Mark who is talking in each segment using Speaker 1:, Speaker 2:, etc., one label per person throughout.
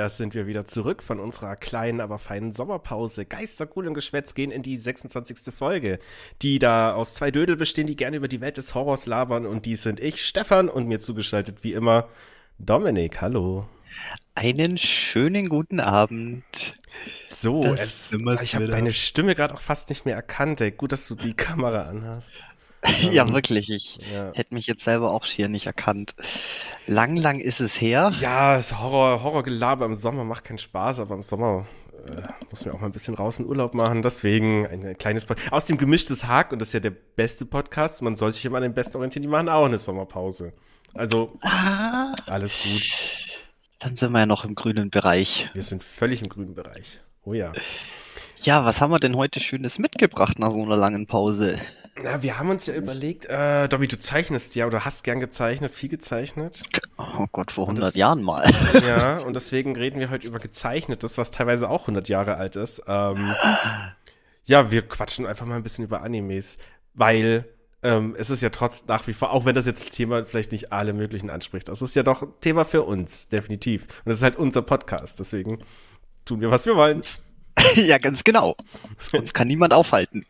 Speaker 1: Da sind wir wieder zurück von unserer kleinen, aber feinen Sommerpause. Geistercool und Geschwätz gehen in die 26. Folge, die da aus zwei Dödel bestehen, die gerne über die Welt des Horrors labern. Und die sind ich, Stefan, und mir zugeschaltet wie immer Dominik. Hallo.
Speaker 2: Einen schönen guten Abend.
Speaker 1: So, es, ich habe deine Stimme gerade auch fast nicht mehr erkannt. Ey. Gut, dass du die Kamera anhast.
Speaker 2: Ja, ähm, wirklich. Ich ja. hätte mich jetzt selber auch schier nicht erkannt. Lang, lang ist es her.
Speaker 1: Ja, das Horror, Horrorgelaber im Sommer macht keinen Spaß, aber im Sommer äh, muss man auch mal ein bisschen raus in Urlaub machen. Deswegen ein kleines Pod Aus dem gemischtes Hack, und das ist ja der beste Podcast, man soll sich immer an den Besten orientieren, die machen auch eine Sommerpause. Also, ah, alles gut.
Speaker 2: Dann sind wir ja noch im grünen Bereich.
Speaker 1: Wir sind völlig im grünen Bereich. Oh ja.
Speaker 2: Ja, was haben wir denn heute Schönes mitgebracht nach so einer langen Pause?
Speaker 1: Na, wir haben uns ja überlegt, äh, Dobby, du zeichnest ja oder hast gern gezeichnet, viel gezeichnet.
Speaker 2: Oh Gott, vor 100 das, Jahren mal.
Speaker 1: Ja, und deswegen reden wir heute über gezeichnetes, was teilweise auch 100 Jahre alt ist. Ähm, ja, wir quatschen einfach mal ein bisschen über Animes, weil ähm, es ist ja trotz nach wie vor, auch wenn das jetzt Thema vielleicht nicht alle möglichen anspricht, das ist ja doch Thema für uns, definitiv. Und das ist halt unser Podcast, deswegen tun wir, was wir wollen.
Speaker 2: ja, ganz genau. Uns kann niemand aufhalten.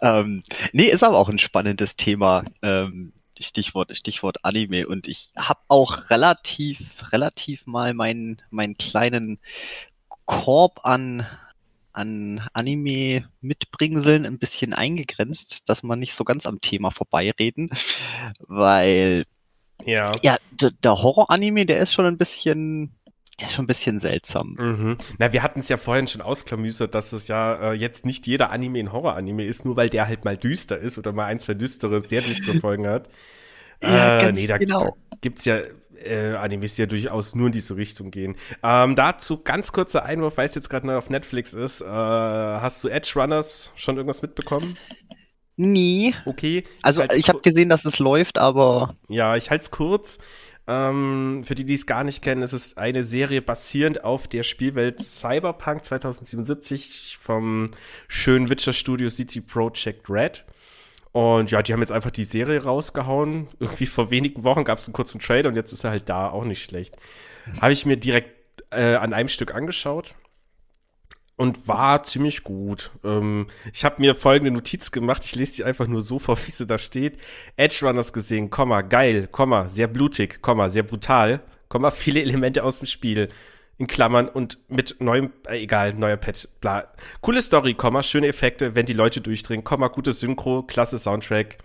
Speaker 2: ähm, nee, ist aber auch ein spannendes Thema. Ähm, Stichwort, Stichwort Anime. Und ich habe auch relativ, relativ mal meinen, meinen kleinen Korb an, an Anime mitbringseln ein bisschen eingegrenzt, dass man nicht so ganz am Thema vorbeireden, weil ja, ja der Horror-Anime, der ist schon ein bisschen ist schon ein bisschen seltsam.
Speaker 1: Mhm. Na, wir hatten es ja vorhin schon ausklamüsert, dass es ja äh, jetzt nicht jeder Anime ein Horror-Anime ist, nur weil der halt mal düster ist oder mal ein, zwei düstere, sehr düstere Folgen hat. ja, äh, nee, da, genau. da gibt's ja äh, Animes, die ja durchaus nur in diese Richtung gehen. Ähm, dazu ganz kurzer Einwurf, weil es jetzt gerade neu auf Netflix ist. Äh, hast du Edge Runners schon irgendwas mitbekommen?
Speaker 2: Nie.
Speaker 1: Okay.
Speaker 2: Also ich habe gesehen, dass es läuft, aber.
Speaker 1: Ja, ich halte es kurz. Ähm, für die, die es gar nicht kennen, ist es eine Serie basierend auf der Spielwelt Cyberpunk 2077 vom schönen Witcher Studio City Project Red. Und ja, die haben jetzt einfach die Serie rausgehauen. Irgendwie vor wenigen Wochen gab es einen kurzen Trailer und jetzt ist er halt da, auch nicht schlecht. Habe ich mir direkt äh, an einem Stück angeschaut und war ziemlich gut. Ähm, ich habe mir folgende Notiz gemacht, ich lese die einfach nur so vor, wie sie da steht. Edge Runners gesehen, Komma, geil, Komma, sehr blutig, Komma, sehr brutal, Komma, viele Elemente aus dem Spiel. In Klammern und mit neuem, äh, egal, neuer Pet, bla. Coole Story, Komma, schöne Effekte, wenn die Leute durchdringen, Komma, gutes Synchro, klasse Soundtrack.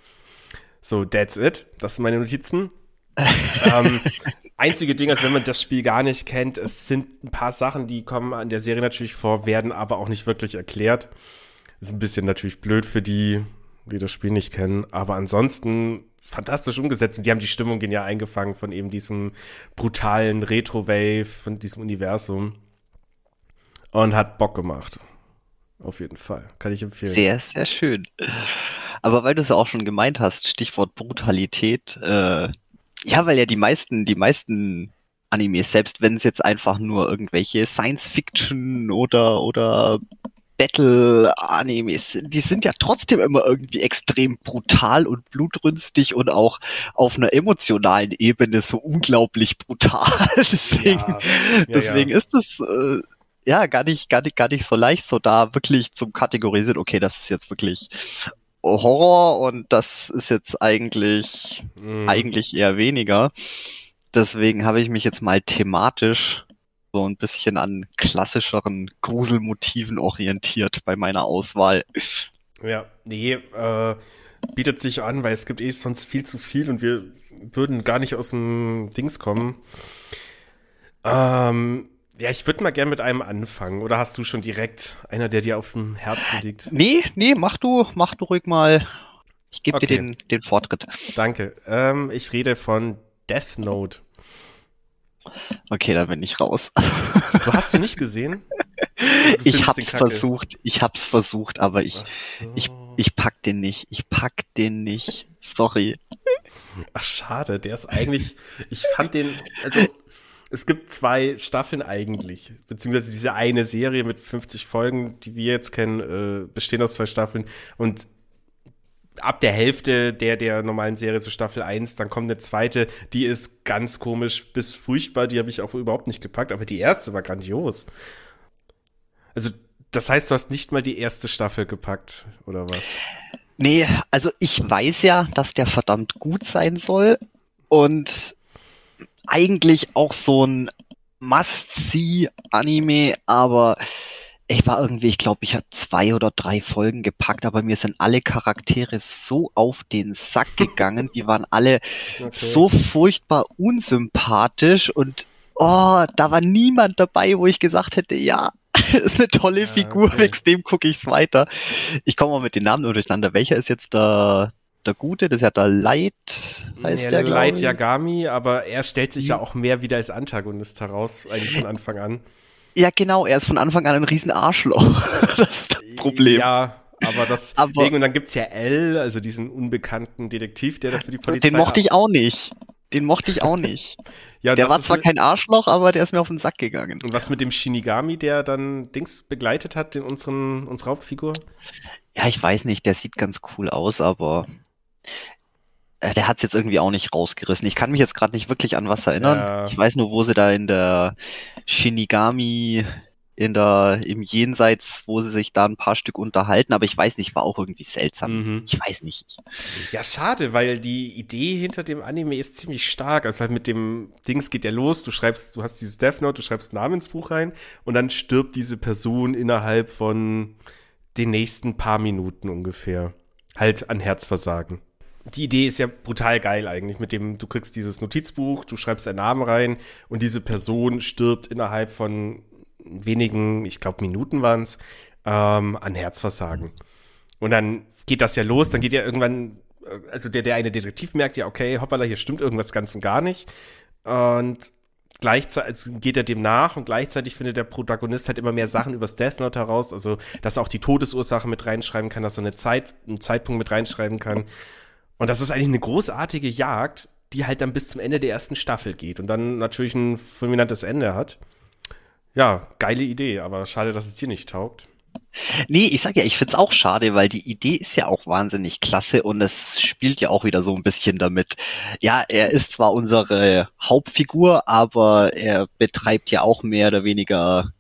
Speaker 1: So, that's it. Das sind meine Notizen. ähm, einzige Ding ist, wenn man das Spiel gar nicht kennt, es sind ein paar Sachen, die kommen an der Serie natürlich vor, werden aber auch nicht wirklich erklärt. Ist ein bisschen natürlich blöd für die, die das Spiel nicht kennen, aber ansonsten fantastisch umgesetzt und die haben die Stimmung genial eingefangen von eben diesem brutalen Retro-Wave, von diesem Universum und hat Bock gemacht. Auf jeden Fall. Kann ich empfehlen.
Speaker 2: Sehr, sehr schön. Aber weil du es auch schon gemeint hast, Stichwort Brutalität, äh, ja, weil ja die meisten, die meisten Animes, selbst wenn es jetzt einfach nur irgendwelche Science-Fiction oder, oder Battle-Animes sind, die sind ja trotzdem immer irgendwie extrem brutal und blutrünstig und auch auf einer emotionalen Ebene so unglaublich brutal. deswegen, ja, ja, deswegen ja. ist es äh, ja gar nicht, gar nicht, gar nicht so leicht, so da wirklich zum Kategorisieren, okay, das ist jetzt wirklich Horror und das ist jetzt eigentlich, mhm. eigentlich eher weniger. Deswegen habe ich mich jetzt mal thematisch so ein bisschen an klassischeren Gruselmotiven orientiert bei meiner Auswahl.
Speaker 1: Ja, nee, äh, bietet sich an, weil es gibt eh sonst viel zu viel und wir würden gar nicht aus dem Dings kommen. Ähm, ja, ich würde mal gerne mit einem anfangen. Oder hast du schon direkt einer, der dir auf dem Herzen liegt?
Speaker 2: Nee, nee, mach du, mach du ruhig mal. Ich gebe okay. dir den, den Vortritt.
Speaker 1: Danke. Ähm, ich rede von Death Note.
Speaker 2: Okay, da bin ich raus.
Speaker 1: Du hast sie nicht gesehen?
Speaker 2: Ich hab's versucht, ich hab's versucht, aber ich, so. ich, ich pack den nicht. Ich pack den nicht. Sorry.
Speaker 1: Ach, schade. Der ist eigentlich, ich fand den, also es gibt zwei Staffeln eigentlich, beziehungsweise diese eine Serie mit 50 Folgen, die wir jetzt kennen, äh, bestehen aus zwei Staffeln. Und ab der Hälfte der, der normalen Serie, so Staffel 1, dann kommt eine zweite, die ist ganz komisch bis furchtbar, die habe ich auch überhaupt nicht gepackt, aber die erste war grandios. Also, das heißt, du hast nicht mal die erste Staffel gepackt, oder was?
Speaker 2: Nee, also ich weiß ja, dass der verdammt gut sein soll und eigentlich auch so ein Must-See-Anime, aber ich war irgendwie, ich glaube, ich habe zwei oder drei Folgen gepackt, aber mir sind alle Charaktere so auf den Sack gegangen. Die waren alle okay. so furchtbar unsympathisch und oh, da war niemand dabei, wo ich gesagt hätte, ja, ist eine tolle ja, Figur, okay. wegen dem gucke ich's weiter. Ich komme mal mit den Namen nur durcheinander. Welcher ist jetzt der, der Gute? Das ist ja der Light,
Speaker 1: heißt ja, der, Light Yagami, aber er stellt sich ja auch mehr wieder als Antagonist heraus, eigentlich von Anfang an.
Speaker 2: Ja, genau, er ist von Anfang an ein riesen Arschloch. das ist das Problem.
Speaker 1: Ja, aber das aber, und dann gibt's ja L, also diesen unbekannten Detektiv, der da für die Polizei.
Speaker 2: Den mochte ich auch nicht. Den mochte ich auch nicht. ja, der war zwar kein Arschloch, aber der ist mir auf den Sack gegangen.
Speaker 1: Und was mit dem Shinigami, der dann Dings begleitet hat, den unseren, unsere Hauptfigur?
Speaker 2: Ja, ich weiß nicht, der sieht ganz cool aus, aber äh, der hat's jetzt irgendwie auch nicht rausgerissen. Ich kann mich jetzt gerade nicht wirklich an was erinnern. Ja. Ich weiß nur, wo sie da in der Shinigami in der im Jenseits, wo sie sich da ein paar Stück unterhalten, aber ich weiß nicht, war auch irgendwie seltsam. Mhm. Ich weiß nicht.
Speaker 1: Ja, schade, weil die Idee hinter dem Anime ist ziemlich stark. Also halt mit dem Dings geht ja los, du schreibst, du hast dieses Death Note, du schreibst einen Namen ins Buch rein und dann stirbt diese Person innerhalb von den nächsten paar Minuten ungefähr. Halt an Herzversagen die Idee ist ja brutal geil eigentlich, mit dem du kriegst dieses Notizbuch, du schreibst deinen Namen rein und diese Person stirbt innerhalb von wenigen, ich glaube Minuten waren es, ähm, an Herzversagen. Und dann geht das ja los, dann geht ja irgendwann, äh, also der, der eine Detektiv merkt ja, okay, hoppala, hier stimmt irgendwas ganz und gar nicht. Und gleichzeitig also geht er dem nach und gleichzeitig findet der Protagonist halt immer mehr Sachen übers Death Note heraus, also dass er auch die Todesursache mit reinschreiben kann, dass er eine Zeit, einen Zeitpunkt mit reinschreiben kann. Und das ist eigentlich eine großartige Jagd, die halt dann bis zum Ende der ersten Staffel geht und dann natürlich ein fulminantes Ende hat. Ja, geile Idee, aber schade, dass es dir nicht taugt.
Speaker 2: Nee, ich sag ja, ich find's auch schade, weil die Idee ist ja auch wahnsinnig klasse und es spielt ja auch wieder so ein bisschen damit. Ja, er ist zwar unsere Hauptfigur, aber er betreibt ja auch mehr oder weniger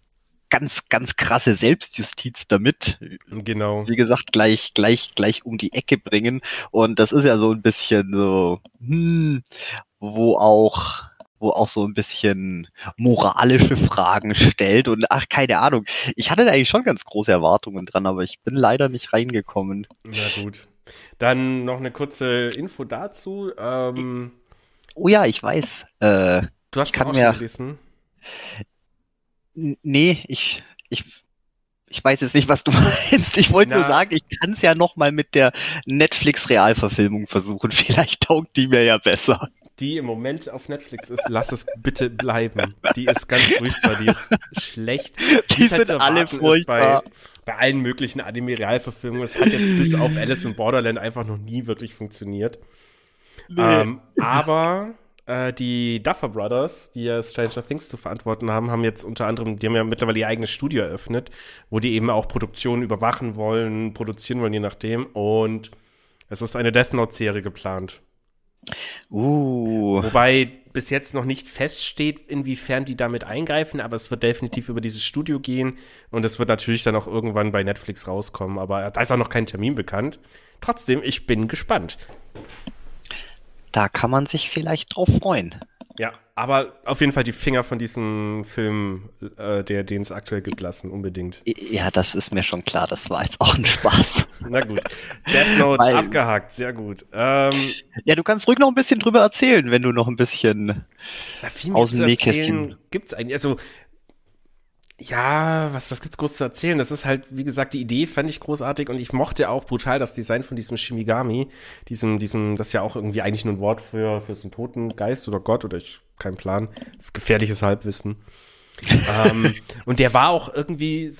Speaker 2: ganz, ganz krasse Selbstjustiz damit.
Speaker 1: Genau.
Speaker 2: Wie gesagt, gleich, gleich, gleich um die Ecke bringen. Und das ist ja so ein bisschen so, hm, wo auch wo auch so ein bisschen moralische Fragen stellt und ach, keine Ahnung. Ich hatte da eigentlich schon ganz große Erwartungen dran, aber ich bin leider nicht reingekommen.
Speaker 1: Na gut. Dann noch eine kurze Info dazu. Ähm,
Speaker 2: oh ja, ich weiß. Äh,
Speaker 1: du hast es auch schon gelesen.
Speaker 2: Nee, ich, ich, ich weiß jetzt nicht, was du meinst. Ich wollte nur sagen, ich kann es ja noch mal mit der Netflix-Realverfilmung versuchen. Vielleicht taugt die mir ja besser.
Speaker 1: Die im Moment auf Netflix ist, lass es bitte bleiben. Die ist ganz furchtbar, die ist schlecht.
Speaker 2: Die, die sind alle furchtbar.
Speaker 1: Bei, bei allen möglichen Anime-Realverfilmungen. Es hat jetzt bis auf Alice in Borderland einfach noch nie wirklich funktioniert. Nee. Ähm, aber äh, die Duffer Brothers, die ja Stranger Things zu verantworten haben, haben jetzt unter anderem, die haben ja mittlerweile ihr eigenes Studio eröffnet, wo die eben auch Produktionen überwachen wollen, produzieren wollen, je nachdem. Und es ist eine Death Note-Serie geplant.
Speaker 2: Uh.
Speaker 1: Wobei bis jetzt noch nicht feststeht, inwiefern die damit eingreifen, aber es wird definitiv über dieses Studio gehen und es wird natürlich dann auch irgendwann bei Netflix rauskommen, aber da ist auch noch kein Termin bekannt. Trotzdem, ich bin gespannt.
Speaker 2: Da kann man sich vielleicht drauf freuen.
Speaker 1: Ja, aber auf jeden Fall die Finger von diesem Film, äh, der den es aktuell gibt, lassen, unbedingt.
Speaker 2: Ja, das ist mir schon klar. Das war jetzt auch ein Spaß.
Speaker 1: Na gut. Death Note Weil, abgehakt, sehr gut. Ähm,
Speaker 2: ja, du kannst ruhig noch ein bisschen drüber erzählen, wenn du noch ein bisschen
Speaker 1: ja, aus dem Nähkästchen. Gibt's eigentlich? Also ja, was, was gibt's groß zu erzählen? Das ist halt, wie gesagt, die Idee fand ich großartig und ich mochte auch brutal das Design von diesem Shimigami. Diesem, diesem, das ist ja auch irgendwie eigentlich nur ein Wort für, für so einen toten Geist oder Gott oder ich, kein Plan. Gefährliches Halbwissen. ähm, und der war auch irgendwie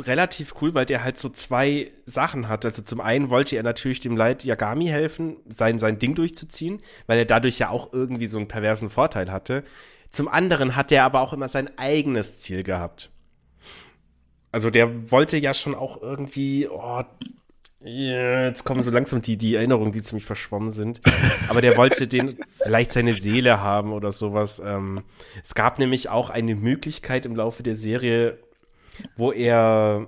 Speaker 1: relativ cool, weil der halt so zwei Sachen hat. Also zum einen wollte er natürlich dem Light Yagami helfen, sein, sein Ding durchzuziehen, weil er dadurch ja auch irgendwie so einen perversen Vorteil hatte. Zum anderen hat er aber auch immer sein eigenes Ziel gehabt. Also der wollte ja schon auch irgendwie, oh, jetzt kommen so langsam die, die Erinnerungen, die ziemlich verschwommen sind. Aber der wollte den vielleicht seine Seele haben oder sowas. Ähm, es gab nämlich auch eine Möglichkeit im Laufe der Serie, wo er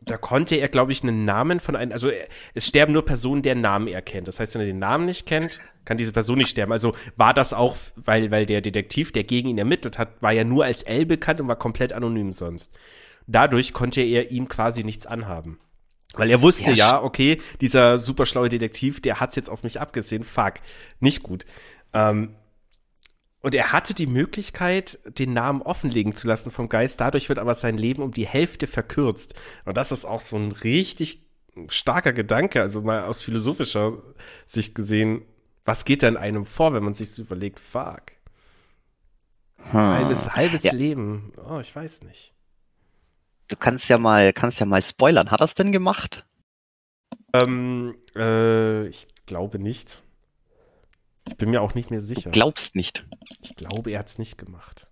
Speaker 1: da konnte er, glaube ich, einen Namen von einem, also es sterben nur Personen, deren Namen er kennt. Das heißt, wenn er den Namen nicht kennt, kann diese Person nicht sterben. Also war das auch, weil, weil der Detektiv, der gegen ihn ermittelt hat, war ja nur als L bekannt und war komplett anonym sonst. Dadurch konnte er ihm quasi nichts anhaben. Weil er wusste ja, ja okay, dieser super schlaue Detektiv, der hat's jetzt auf mich abgesehen, fuck, nicht gut. Ähm, und er hatte die Möglichkeit, den Namen offenlegen zu lassen vom Geist. Dadurch wird aber sein Leben um die Hälfte verkürzt. Und das ist auch so ein richtig starker Gedanke, also mal aus philosophischer Sicht gesehen. Was geht da in einem vor, wenn man sich so überlegt, fuck. Hm. Halbes, halbes ja. Leben. Oh, ich weiß nicht.
Speaker 2: Du kannst ja mal, kannst ja mal spoilern. Hat er es denn gemacht?
Speaker 1: Ähm, äh, ich glaube nicht. Ich bin mir auch nicht mehr sicher.
Speaker 2: Du glaubst nicht.
Speaker 1: Ich glaube, er hat es nicht gemacht.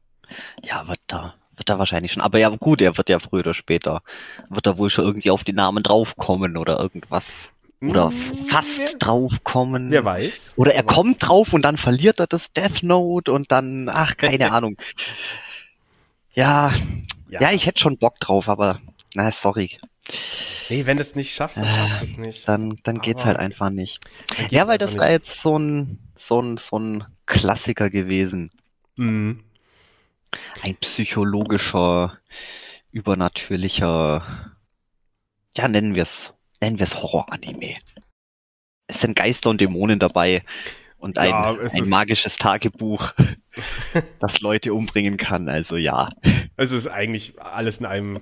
Speaker 2: Ja, wird da, wird da wahrscheinlich schon. Aber ja, gut, er wird ja früher oder später, wird er wohl schon irgendwie auf die Namen draufkommen oder irgendwas. Oder hm, fast wer, draufkommen.
Speaker 1: Wer weiß.
Speaker 2: Oder er kommt drauf und dann verliert er das Death Note und dann, ach, keine Ahnung. Ja, ja, ja, ich hätte schon Bock drauf, aber na, sorry.
Speaker 1: Nee, wenn du es nicht schaffst, dann schaffst du es nicht.
Speaker 2: Dann, dann geht's halt einfach nicht. Ja, weil das war jetzt so ein, so ein, so ein Klassiker gewesen. Mhm. Ein psychologischer, übernatürlicher, ja, nennen wir es, nennen wir es Horror-Anime. Es sind Geister und Dämonen dabei und ein, ja, ein magisches Tagebuch, das Leute umbringen kann. Also ja.
Speaker 1: Es ist eigentlich alles in einem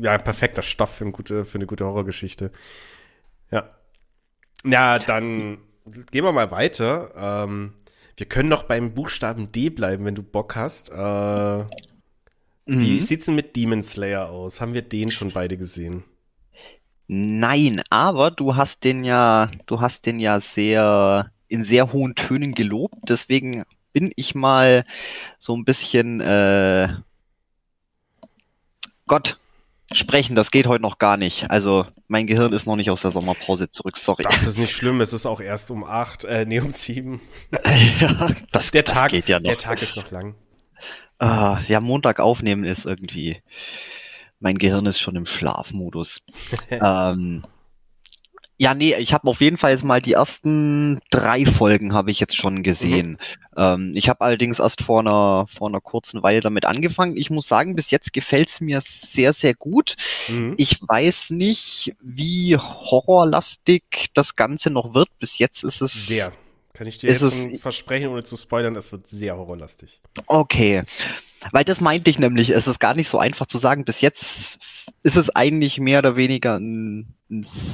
Speaker 1: ja, perfekter Stoff für eine gute, für eine gute Horrorgeschichte. Ja. Ja, dann gehen wir mal weiter. Ähm, wir können noch beim Buchstaben D bleiben, wenn du Bock hast. Äh, mhm. Wie sieht's denn mit Demon Slayer aus? Haben wir den schon beide gesehen?
Speaker 2: Nein, aber du hast den ja, du hast den ja sehr in sehr hohen Tönen gelobt. Deswegen bin ich mal so ein bisschen äh, Gott, sprechen, das geht heute noch gar nicht. Also mein Gehirn ist noch nicht aus der Sommerpause zurück, sorry.
Speaker 1: Das ist nicht schlimm, es ist auch erst um acht, äh, nee, um sieben.
Speaker 2: ja, das, der
Speaker 1: das Tag, geht ja noch. Der Tag ist noch lang.
Speaker 2: Ah, ja, Montag aufnehmen ist irgendwie, mein Gehirn ist schon im Schlafmodus. ähm, ja, nee, ich habe auf jeden Fall jetzt mal die ersten drei Folgen habe ich jetzt schon gesehen. Mhm. Ähm, ich habe allerdings erst vor einer, vor einer kurzen Weile damit angefangen. Ich muss sagen, bis jetzt gefällt's mir sehr, sehr gut. Mhm. Ich weiß nicht, wie horrorlastig das Ganze noch wird. Bis jetzt ist es.
Speaker 1: Sehr. Kann ich dir jetzt schon versprechen, ohne zu spoilern, es wird sehr horrorlastig.
Speaker 2: Okay. Weil das meinte ich nämlich, es ist gar nicht so einfach zu sagen. Bis jetzt ist es eigentlich mehr oder weniger ein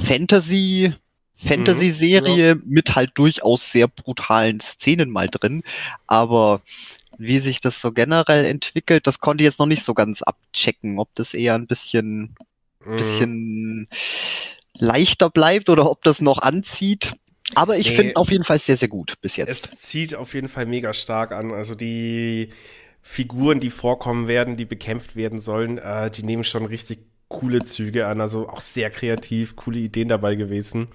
Speaker 2: Fantasy, Fantasy-Serie mhm, ja. mit halt durchaus sehr brutalen Szenen mal drin. Aber wie sich das so generell entwickelt, das konnte ich jetzt noch nicht so ganz abchecken, ob das eher ein bisschen, mhm. bisschen leichter bleibt oder ob das noch anzieht. Aber ich nee, finde auf jeden Fall sehr, sehr gut bis jetzt.
Speaker 1: Es zieht auf jeden Fall mega stark an. Also die, Figuren, die vorkommen werden, die bekämpft werden sollen, äh, die nehmen schon richtig coole Züge an, also auch sehr kreativ, coole Ideen dabei gewesen.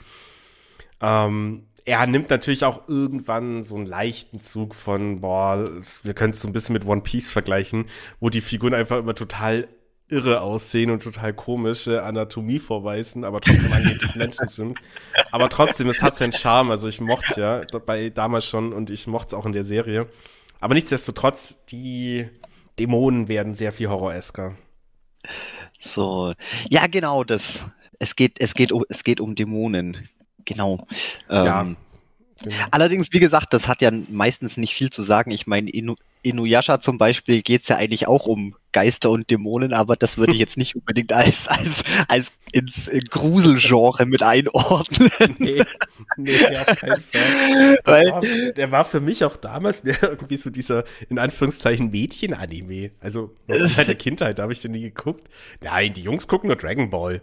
Speaker 1: Ähm, er nimmt natürlich auch irgendwann so einen leichten Zug von, boah, wir können es so ein bisschen mit One Piece vergleichen, wo die Figuren einfach immer total irre aussehen und total komische Anatomie vorweisen, aber trotzdem angeblich Menschen sind. Aber trotzdem, es hat seinen Charme. Also ich mochte es ja bei damals schon und ich mochte es auch in der Serie. Aber nichtsdestotrotz, die Dämonen werden sehr viel horroresker.
Speaker 2: So, ja, genau, das. Es geht, es geht, es geht um Dämonen. Genau. Ja. Ähm, genau. Allerdings, wie gesagt, das hat ja meistens nicht viel zu sagen. Ich meine, Inuyasha zum Beispiel geht es ja eigentlich auch um Geister und Dämonen, aber das würde ich jetzt nicht unbedingt als, als, als ins Gruselgenre mit einordnen. Nee, nee
Speaker 1: auf keinen Fall. Weil, der, war, der war für mich auch damals mehr irgendwie so dieser, in Anführungszeichen, Mädchen-Anime. Also, in meiner Kindheit, habe ich den nie geguckt. Nein, die Jungs gucken nur Dragon Ball.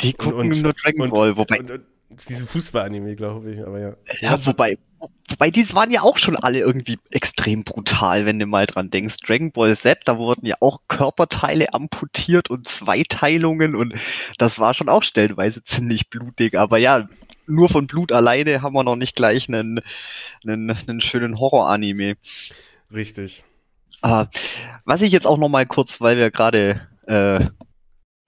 Speaker 2: Die gucken und, nur Dragon Ball, wobei. Und,
Speaker 1: Diesen Fußball-Anime, glaube ich, aber ja.
Speaker 2: Ja, wobei, wobei die waren ja auch schon alle irgendwie extrem brutal, wenn du mal dran denkst. Dragon Ball Z, da wurden ja auch Körperteile amputiert und Zweiteilungen und das war schon auch stellenweise ziemlich blutig. Aber ja, nur von Blut alleine haben wir noch nicht gleich einen, einen, einen schönen Horror-Anime.
Speaker 1: Richtig.
Speaker 2: Uh, was ich jetzt auch noch mal kurz, weil wir gerade äh,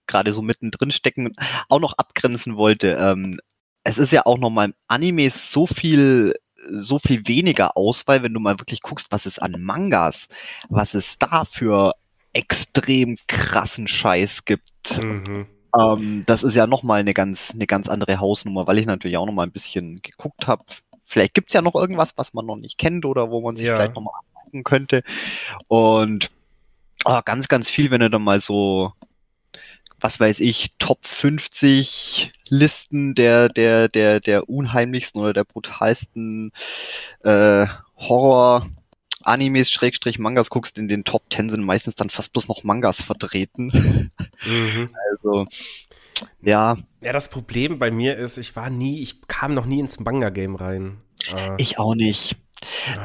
Speaker 2: gerade so mittendrin stecken, auch noch abgrenzen wollte. Ähm, es ist ja auch nochmal Animes so viel so viel weniger Auswahl, wenn du mal wirklich guckst, was es an Mangas, was es da für extrem krassen Scheiß gibt. Mhm. Ähm, das ist ja nochmal eine ganz, eine ganz andere Hausnummer, weil ich natürlich auch nochmal ein bisschen geguckt habe. Vielleicht gibt's ja noch irgendwas, was man noch nicht kennt oder wo man sich ja. vielleicht nochmal angucken könnte. Und oh, ganz, ganz viel, wenn du dann mal so was weiß ich, Top 50 Listen der, der, der, der unheimlichsten oder der brutalsten äh, Horror Animes, Schrägstrich, Mangas guckst, in den Top 10 sind meistens dann fast bloß noch Mangas vertreten. Mhm. Also, ja.
Speaker 1: Ja, das Problem bei mir ist, ich war nie, ich kam noch nie ins Manga-Game rein.
Speaker 2: Äh, ich auch nicht.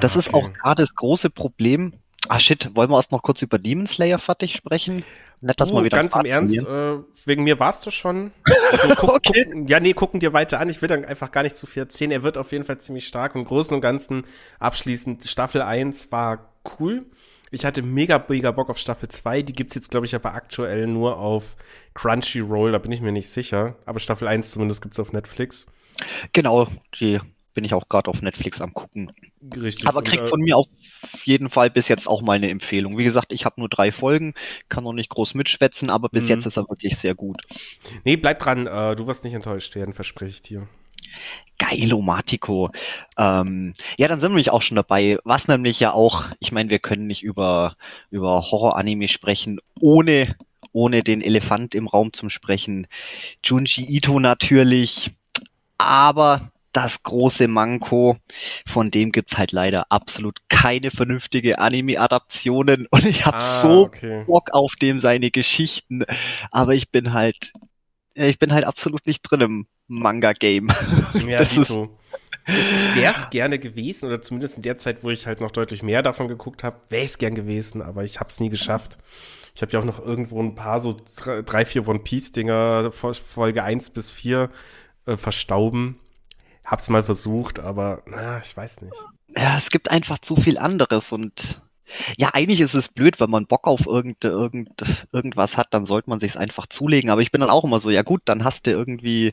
Speaker 2: Das ah, okay. ist auch gerade das große Problem. Ah shit, wollen wir erst noch kurz über Demon Slayer fertig sprechen?
Speaker 1: Nett, dass oh, mal wieder ganz im Ernst, äh, wegen mir warst du schon. Also, guck, okay. guck, ja, nee, gucken dir weiter an. Ich will dann einfach gar nicht zu viel erzählen. Er wird auf jeden Fall ziemlich stark. Im Großen und Ganzen abschließend Staffel 1 war cool. Ich hatte mega, mega Bock auf Staffel 2. Die gibt's jetzt, glaube ich, aber aktuell nur auf Crunchyroll. Da bin ich mir nicht sicher. Aber Staffel 1 zumindest gibt's auf Netflix.
Speaker 2: Genau, die bin ich auch gerade auf Netflix am gucken. Richtig. Aber kriegt von mir auf jeden Fall bis jetzt auch mal eine Empfehlung. Wie gesagt, ich habe nur drei Folgen, kann noch nicht groß mitschwätzen, aber bis mhm. jetzt ist er wirklich sehr gut.
Speaker 1: Nee, bleib dran, äh, du wirst nicht enttäuscht werden, verspreche ich dir.
Speaker 2: Geilo Matico. Ähm, ja, dann sind wir nämlich auch schon dabei. Was nämlich ja auch, ich meine, wir können nicht über, über Horror-Anime sprechen, ohne, ohne den Elefant im Raum zum Sprechen. Junji Ito natürlich. Aber das große Manko. Von dem gibt's halt leider absolut keine vernünftige Anime-Adaptionen und ich habe ah, so okay. Bock auf dem seine Geschichten, aber ich bin halt, ich bin halt absolut nicht drin im Manga-Game.
Speaker 1: Ja, das ist, ich wäre es gerne gewesen, oder zumindest in der Zeit, wo ich halt noch deutlich mehr davon geguckt habe, wäre ich es gern gewesen, aber ich habe es nie geschafft. Ich habe ja auch noch irgendwo ein paar so drei, vier One Piece-Dinger, Folge 1 bis 4 äh, verstauben. Hab's mal versucht, aber na, ich weiß nicht.
Speaker 2: Ja, es gibt einfach zu viel anderes und ja, eigentlich ist es blöd, wenn man Bock auf irgend, irgend, irgendwas hat, dann sollte man sich's einfach zulegen. Aber ich bin dann auch immer so, ja gut, dann hast du irgendwie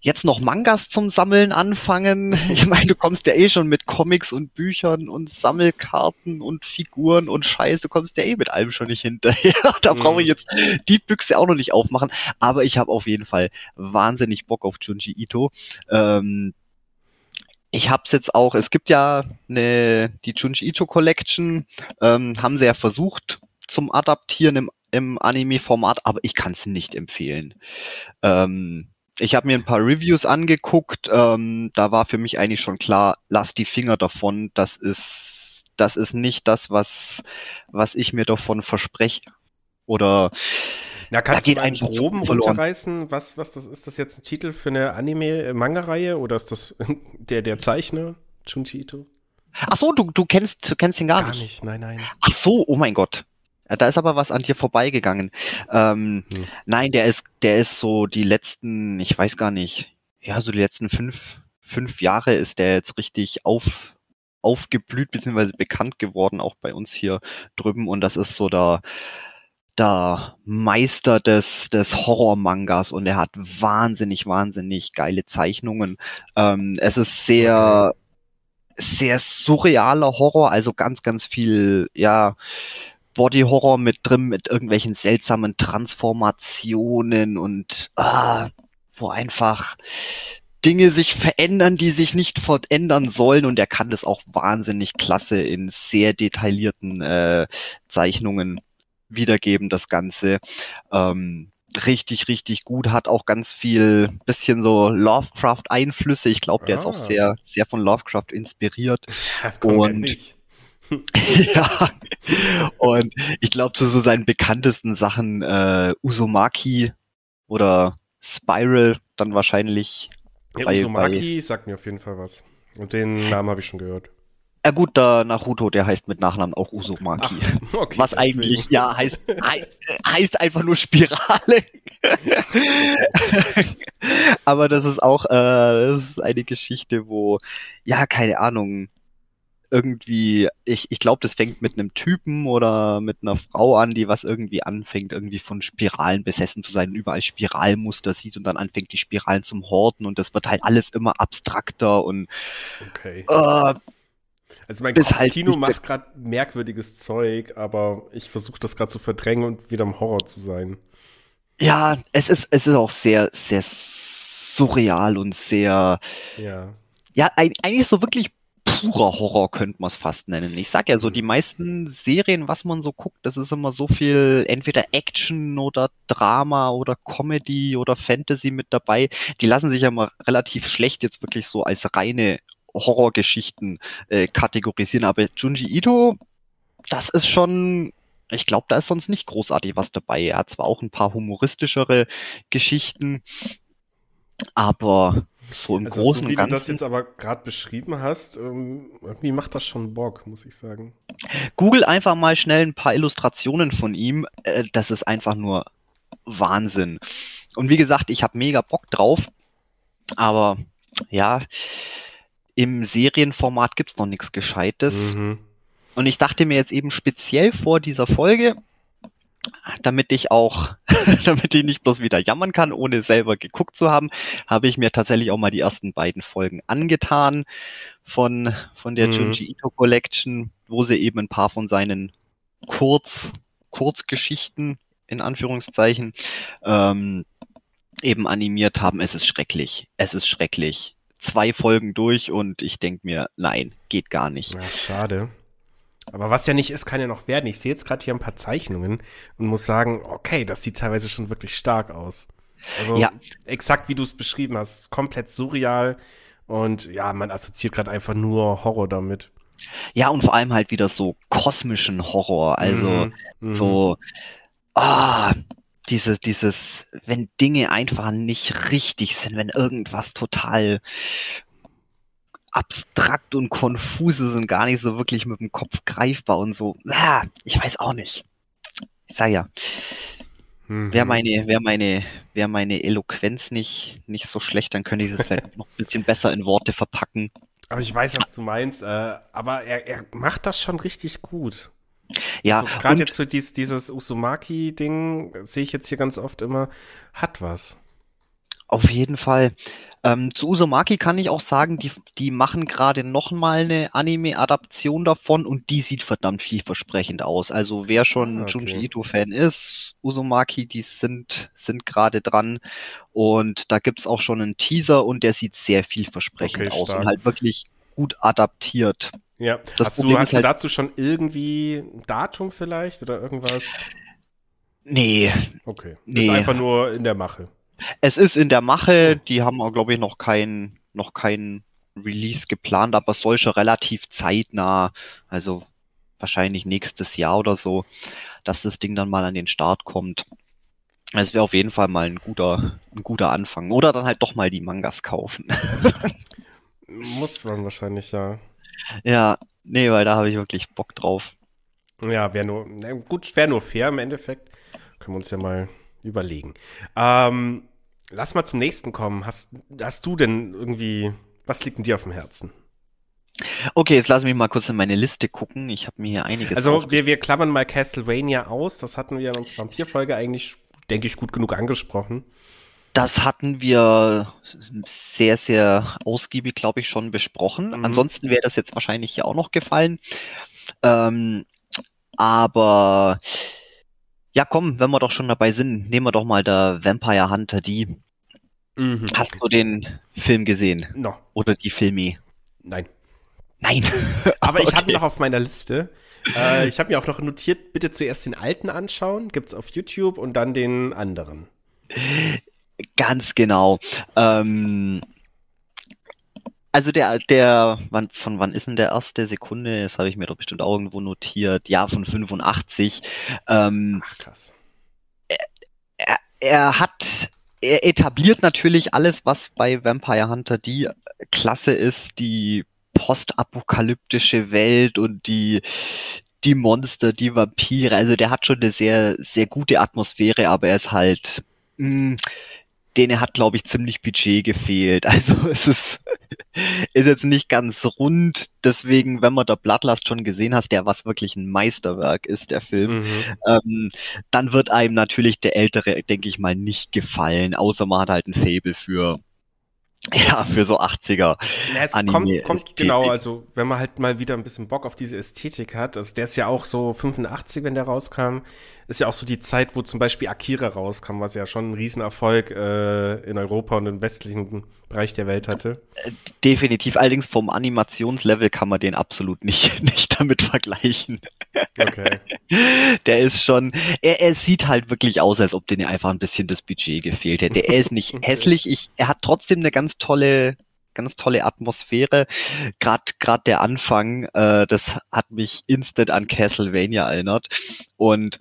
Speaker 2: jetzt noch Mangas zum Sammeln anfangen. Ich meine, du kommst ja eh schon mit Comics und Büchern und Sammelkarten und Figuren und Scheiß, du kommst ja eh mit allem schon nicht hinterher. da mhm. brauche ich jetzt die Büchse auch noch nicht aufmachen. Aber ich habe auf jeden Fall wahnsinnig Bock auf Junji Ito. Ähm, ich hab's jetzt auch, es gibt ja eine, die Junji Ito Collection, ähm, haben sie ja versucht zum Adaptieren im, im Anime-Format, aber ich kann es nicht empfehlen. Ähm, ich habe mir ein paar Reviews angeguckt, ähm, da war für mich eigentlich schon klar, lass die Finger davon, das ist, das ist nicht das, was, was ich mir davon verspreche. Oder
Speaker 1: na, kannst da du einen groben runterreißen, was, was das ist das jetzt ein Titel für eine Anime-Manga-Reihe oder ist das der, der Zeichner, Junji Ito?
Speaker 2: Ach so, du, du kennst, du kennst ihn gar, gar nicht. Gar nicht,
Speaker 1: nein, nein.
Speaker 2: Ach so, oh mein Gott. Da ist aber was an dir vorbeigegangen. Ähm, hm. Nein, der ist, der ist so die letzten, ich weiß gar nicht, ja, so die letzten fünf, fünf Jahre ist der jetzt richtig auf, aufgeblüht beziehungsweise bekannt geworden, auch bei uns hier drüben. Und das ist so der, der Meister des, des Horror-Mangas und er hat wahnsinnig, wahnsinnig geile Zeichnungen. Ähm, es ist sehr, sehr surrealer Horror, also ganz, ganz viel, ja, Body-Horror mit drin, mit irgendwelchen seltsamen Transformationen und ah, wo einfach Dinge sich verändern, die sich nicht verändern sollen. Und er kann das auch wahnsinnig klasse in sehr detaillierten äh, Zeichnungen wiedergeben, das Ganze. Ähm, richtig, richtig gut, hat auch ganz viel bisschen so Lovecraft-Einflüsse. Ich glaube, der ah. ist auch ah. sehr, sehr von Lovecraft inspiriert. Und ja, und ich glaube, zu so seinen bekanntesten Sachen äh, Usumaki oder Spiral dann wahrscheinlich
Speaker 1: Ja, bei, Uzumaki bei, sagt mir auf jeden Fall was. Und den Namen habe ich schon gehört.
Speaker 2: Ja gut, der Naruto, der heißt mit Nachnamen auch Uzumaki. Ach, okay, was deswegen. eigentlich, ja, heißt, heißt einfach nur Spirale. Aber das ist auch, äh, das ist eine Geschichte, wo, ja, keine Ahnung, irgendwie, ich, ich glaube, das fängt mit einem Typen oder mit einer Frau an, die was irgendwie anfängt, irgendwie von Spiralen besessen zu sein und überall Spiralmuster sieht und dann anfängt, die Spiralen zum Horten und das wird halt alles immer abstrakter und
Speaker 1: okay. Äh, also mein halt Kino macht gerade merkwürdiges Zeug, aber ich versuche das gerade zu verdrängen und wieder im Horror zu sein.
Speaker 2: Ja, es ist, es ist auch sehr, sehr surreal und sehr,
Speaker 1: ja,
Speaker 2: ja eigentlich so wirklich purer Horror könnte man es fast nennen. Ich sag ja so, die meisten Serien, was man so guckt, das ist immer so viel entweder Action oder Drama oder Comedy oder Fantasy mit dabei. Die lassen sich ja mal relativ schlecht jetzt wirklich so als reine Horrorgeschichten äh, kategorisieren. Aber Junji Ito, das ist schon ich glaube, da ist sonst nicht großartig was dabei. Er hat zwar auch ein paar humoristischere Geschichten, aber so im also, Großen
Speaker 1: so
Speaker 2: wie Ganzen.
Speaker 1: du das jetzt aber gerade beschrieben hast, ähm, irgendwie macht das schon Bock, muss ich sagen.
Speaker 2: Google einfach mal schnell ein paar Illustrationen von ihm. Äh, das ist einfach nur Wahnsinn. Und wie gesagt, ich habe mega Bock drauf. Aber ja, im Serienformat gibt's noch nichts Gescheites. Mhm. Und ich dachte mir jetzt eben speziell vor dieser Folge, damit ich auch, damit ich nicht bloß wieder jammern kann, ohne selber geguckt zu haben, habe ich mir tatsächlich auch mal die ersten beiden Folgen angetan von, von der mhm. Junji Ito Collection, wo sie eben ein paar von seinen Kurz, Kurzgeschichten, in Anführungszeichen, ähm, eben animiert haben. Es ist schrecklich. Es ist schrecklich. Zwei Folgen durch und ich denke mir, nein, geht gar nicht.
Speaker 1: Ja, schade. Aber was ja nicht ist, kann ja noch werden. Ich sehe jetzt gerade hier ein paar Zeichnungen und muss sagen, okay, das sieht teilweise schon wirklich stark aus. Also ja. exakt wie du es beschrieben hast, komplett surreal und ja, man assoziiert gerade einfach nur Horror damit.
Speaker 2: Ja, und vor allem halt wieder so kosmischen Horror, also mhm. so ah, dieses, dieses, wenn Dinge einfach nicht richtig sind, wenn irgendwas total abstrakt und konfus ist und gar nicht so wirklich mit dem Kopf greifbar und so. Ah, ich weiß auch nicht. Ich sag ja. Mhm. Wäre meine, wäre meine, wäre meine Eloquenz nicht, nicht so schlecht, dann könnte ich das vielleicht noch ein bisschen besser in Worte verpacken.
Speaker 1: Aber ich weiß, was du meinst. Äh, aber er, er macht das schon richtig gut.
Speaker 2: Ja.
Speaker 1: Also, Gerade jetzt so dieses, dieses Usumaki-Ding, sehe ich jetzt hier ganz oft immer, hat was.
Speaker 2: Auf jeden Fall. Ähm, zu Uzumaki kann ich auch sagen, die, die machen gerade nochmal eine Anime-Adaption davon und die sieht verdammt vielversprechend aus. Also wer schon okay. Junji Ito-Fan ist, Uzumaki, die sind, sind gerade dran. Und da gibt's auch schon einen Teaser und der sieht sehr vielversprechend okay, aus und halt wirklich gut adaptiert.
Speaker 1: Ja, das hast, du, hast halt, du dazu schon irgendwie ein Datum vielleicht oder irgendwas?
Speaker 2: Nee.
Speaker 1: Okay. Nee. Ist einfach nur in der Mache.
Speaker 2: Es ist in der Mache, die haben, glaube ich, noch kein, noch kein Release geplant, aber es soll schon relativ zeitnah, also wahrscheinlich nächstes Jahr oder so, dass das Ding dann mal an den Start kommt. Es wäre auf jeden Fall mal ein guter, ein guter Anfang. Oder dann halt doch mal die Mangas kaufen.
Speaker 1: Muss man wahrscheinlich, ja.
Speaker 2: Ja, nee, weil da habe ich wirklich Bock drauf.
Speaker 1: Ja, wäre nur, na gut, wäre nur fair im Endeffekt. Können wir uns ja mal überlegen. Ähm, lass mal zum nächsten kommen. Hast, hast du denn irgendwie, was liegt denn dir auf dem Herzen?
Speaker 2: Okay, jetzt lass mich mal kurz in meine Liste gucken. Ich habe mir hier einiges.
Speaker 1: Also wir, wir klammern mal Castlevania aus. Das hatten wir in unserer Vampirfolge eigentlich, denke ich, gut genug angesprochen.
Speaker 2: Das hatten wir sehr, sehr ausgiebig, glaube ich, schon besprochen. Mhm. Ansonsten wäre das jetzt wahrscheinlich hier auch noch gefallen. Ähm, aber ja, komm, wenn wir doch schon dabei sind, nehmen wir doch mal der Vampire Hunter die. Mhm. Hast du den Film gesehen?
Speaker 1: No.
Speaker 2: Oder die Filme?
Speaker 1: Nein.
Speaker 2: Nein.
Speaker 1: Aber ich okay. habe noch auf meiner Liste. Äh, ich habe mir auch noch notiert, bitte zuerst den alten anschauen, gibt's auf YouTube und dann den anderen.
Speaker 2: Ganz genau. Ähm, also der, der, wann, von wann ist denn der erste Sekunde? Das habe ich mir doch bestimmt auch irgendwo notiert. Ja, von 85. Ähm,
Speaker 1: Ach krass.
Speaker 2: Er, er, er hat er etabliert natürlich alles, was bei Vampire Hunter die Klasse ist, die postapokalyptische Welt und die die Monster, die Vampire. Also der hat schon eine sehr sehr gute Atmosphäre, aber er ist halt mh, hm, denen hat, glaube ich, ziemlich Budget gefehlt. Also es ist, ist jetzt nicht ganz rund. Deswegen, wenn man da Bloodlust schon gesehen hast, der was wirklich ein Meisterwerk ist, der Film, mhm. ähm, dann wird einem natürlich der ältere, denke ich mal, nicht gefallen. Außer man hat halt ein Fable für ja, für so 80er.
Speaker 1: Ja, es Anime kommt, kommt genau, also wenn man halt mal wieder ein bisschen Bock auf diese Ästhetik hat, also der ist ja auch so 85, wenn der rauskam, ist ja auch so die Zeit, wo zum Beispiel Akira rauskam, was ja schon ein Riesenerfolg äh, in Europa und im westlichen Bereich der Welt hatte.
Speaker 2: Definitiv, allerdings vom Animationslevel kann man den absolut nicht, nicht damit vergleichen. Okay. Der ist schon, er, er sieht halt wirklich aus, als ob denen einfach ein bisschen das Budget gefehlt hätte. Er ist nicht okay. hässlich, ich, er hat trotzdem eine ganz tolle ganz tolle Atmosphäre. Gerade gerade der Anfang, äh, das hat mich instant an Castlevania erinnert. Und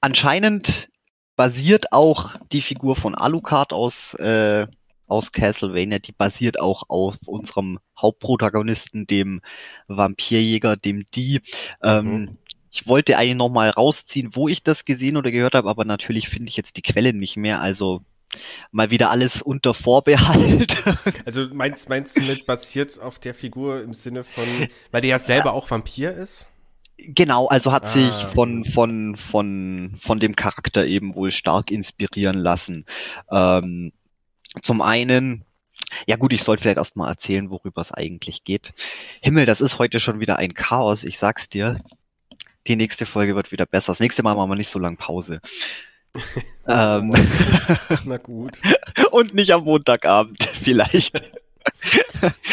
Speaker 2: anscheinend basiert auch die Figur von Alucard aus äh, aus Castlevania, die basiert auch auf unserem Hauptprotagonisten, dem Vampirjäger, dem Die. Ähm, mhm. Ich wollte eigentlich nochmal rausziehen, wo ich das gesehen oder gehört habe, aber natürlich finde ich jetzt die Quelle nicht mehr. Also mal wieder alles unter Vorbehalt.
Speaker 1: Also meinst, meinst du mit basiert auf der Figur im Sinne von, weil der ja selber auch Vampir ist?
Speaker 2: Genau, also hat ah. sich von, von, von, von dem Charakter eben wohl stark inspirieren lassen. Ähm, zum einen, ja gut, ich sollte vielleicht erstmal erzählen, worüber es eigentlich geht. Himmel, das ist heute schon wieder ein Chaos, ich sag's dir. Die nächste Folge wird wieder besser. Das nächste Mal machen wir nicht so lange Pause. ähm,
Speaker 1: Na gut.
Speaker 2: Und nicht am Montagabend, vielleicht.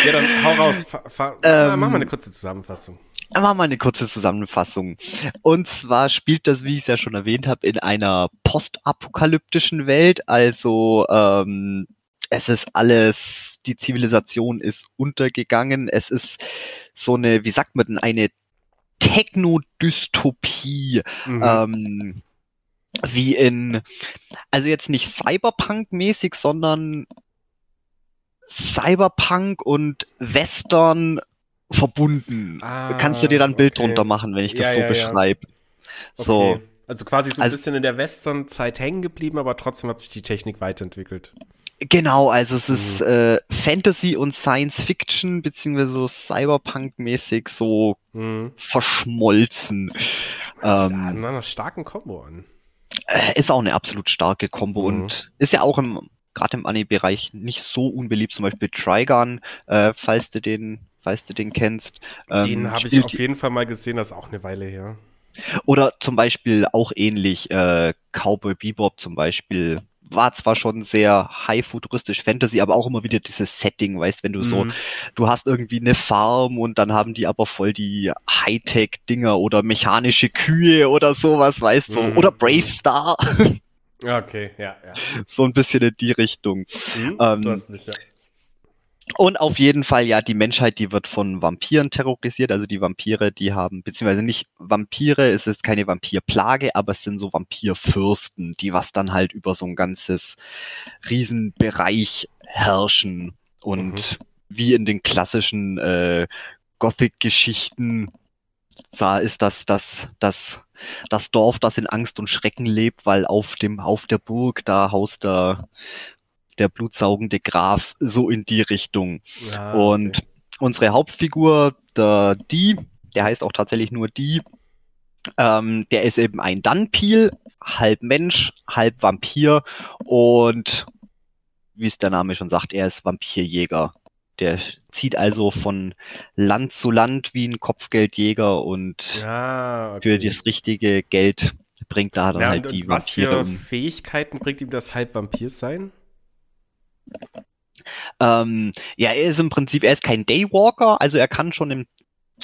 Speaker 1: ja, dann hau raus. Fa ähm, mach mal eine kurze Zusammenfassung.
Speaker 2: Machen wir eine kurze Zusammenfassung. Und zwar spielt das, wie ich es ja schon erwähnt habe, in einer postapokalyptischen Welt. Also ähm, es ist alles, die Zivilisation ist untergegangen. Es ist so eine, wie sagt man denn, eine Techno-Dystopie. Mhm. Ähm, wie in, also jetzt nicht Cyberpunk-mäßig, sondern Cyberpunk und Western verbunden. Ah, Kannst du dir dann ein Bild okay. drunter machen, wenn ich das ja, so ja, beschreibe? Ja.
Speaker 1: So. Okay. Also quasi so ein also, bisschen in der Western-Zeit hängen geblieben, aber trotzdem hat sich die Technik weiterentwickelt.
Speaker 2: Genau, also es ist mhm. äh, Fantasy und Science Fiction, beziehungsweise so Cyberpunk-mäßig so mhm. verschmolzen.
Speaker 1: Das ähm, an einer starken Kombo an.
Speaker 2: Äh, ist auch eine absolut starke Kombo mhm. und ist ja auch im gerade im Anime-Bereich nicht so unbeliebt, zum Beispiel Trigun, äh, falls du den falls du den kennst.
Speaker 1: Ähm, den habe ich auf jeden Fall mal gesehen, das ist auch eine Weile her.
Speaker 2: Oder zum Beispiel auch ähnlich, äh, Cowboy Bebop zum Beispiel war zwar schon sehr high-futuristisch Fantasy, aber auch immer wieder dieses Setting, weißt, wenn du so, mhm. du hast irgendwie eine Farm und dann haben die aber voll die Hightech-Dinger oder mechanische Kühe oder sowas, weißt du, mhm. oder Brave Star.
Speaker 1: Okay, ja, ja.
Speaker 2: So ein bisschen in die Richtung. Mhm, ähm, du hast mich, ja. Und auf jeden Fall, ja, die Menschheit, die wird von Vampiren terrorisiert. Also die Vampire, die haben, beziehungsweise nicht Vampire, es ist keine Vampirplage, aber es sind so Vampirfürsten, die was dann halt über so ein ganzes Riesenbereich herrschen. Und mhm. wie in den klassischen äh, Gothic-Geschichten sah, ist das das, das, das Dorf, das in Angst und Schrecken lebt, weil auf dem, auf der Burg, da haust der der blutsaugende Graf, so in die Richtung. Ja, okay. Und unsere Hauptfigur, der Die, der heißt auch tatsächlich nur Die, ähm, der ist eben ein Dunpeel, halb Mensch, halb Vampir und wie es der Name schon sagt, er ist Vampirjäger. Der zieht also von Land zu Land wie ein Kopfgeldjäger und ja, okay. für das richtige Geld bringt da dann ja, halt die Vampire.
Speaker 1: Was für Fähigkeiten bringt ihm das halb Vampir sein?
Speaker 2: Ähm, ja, er ist im Prinzip, er ist kein Daywalker, also er kann schon im,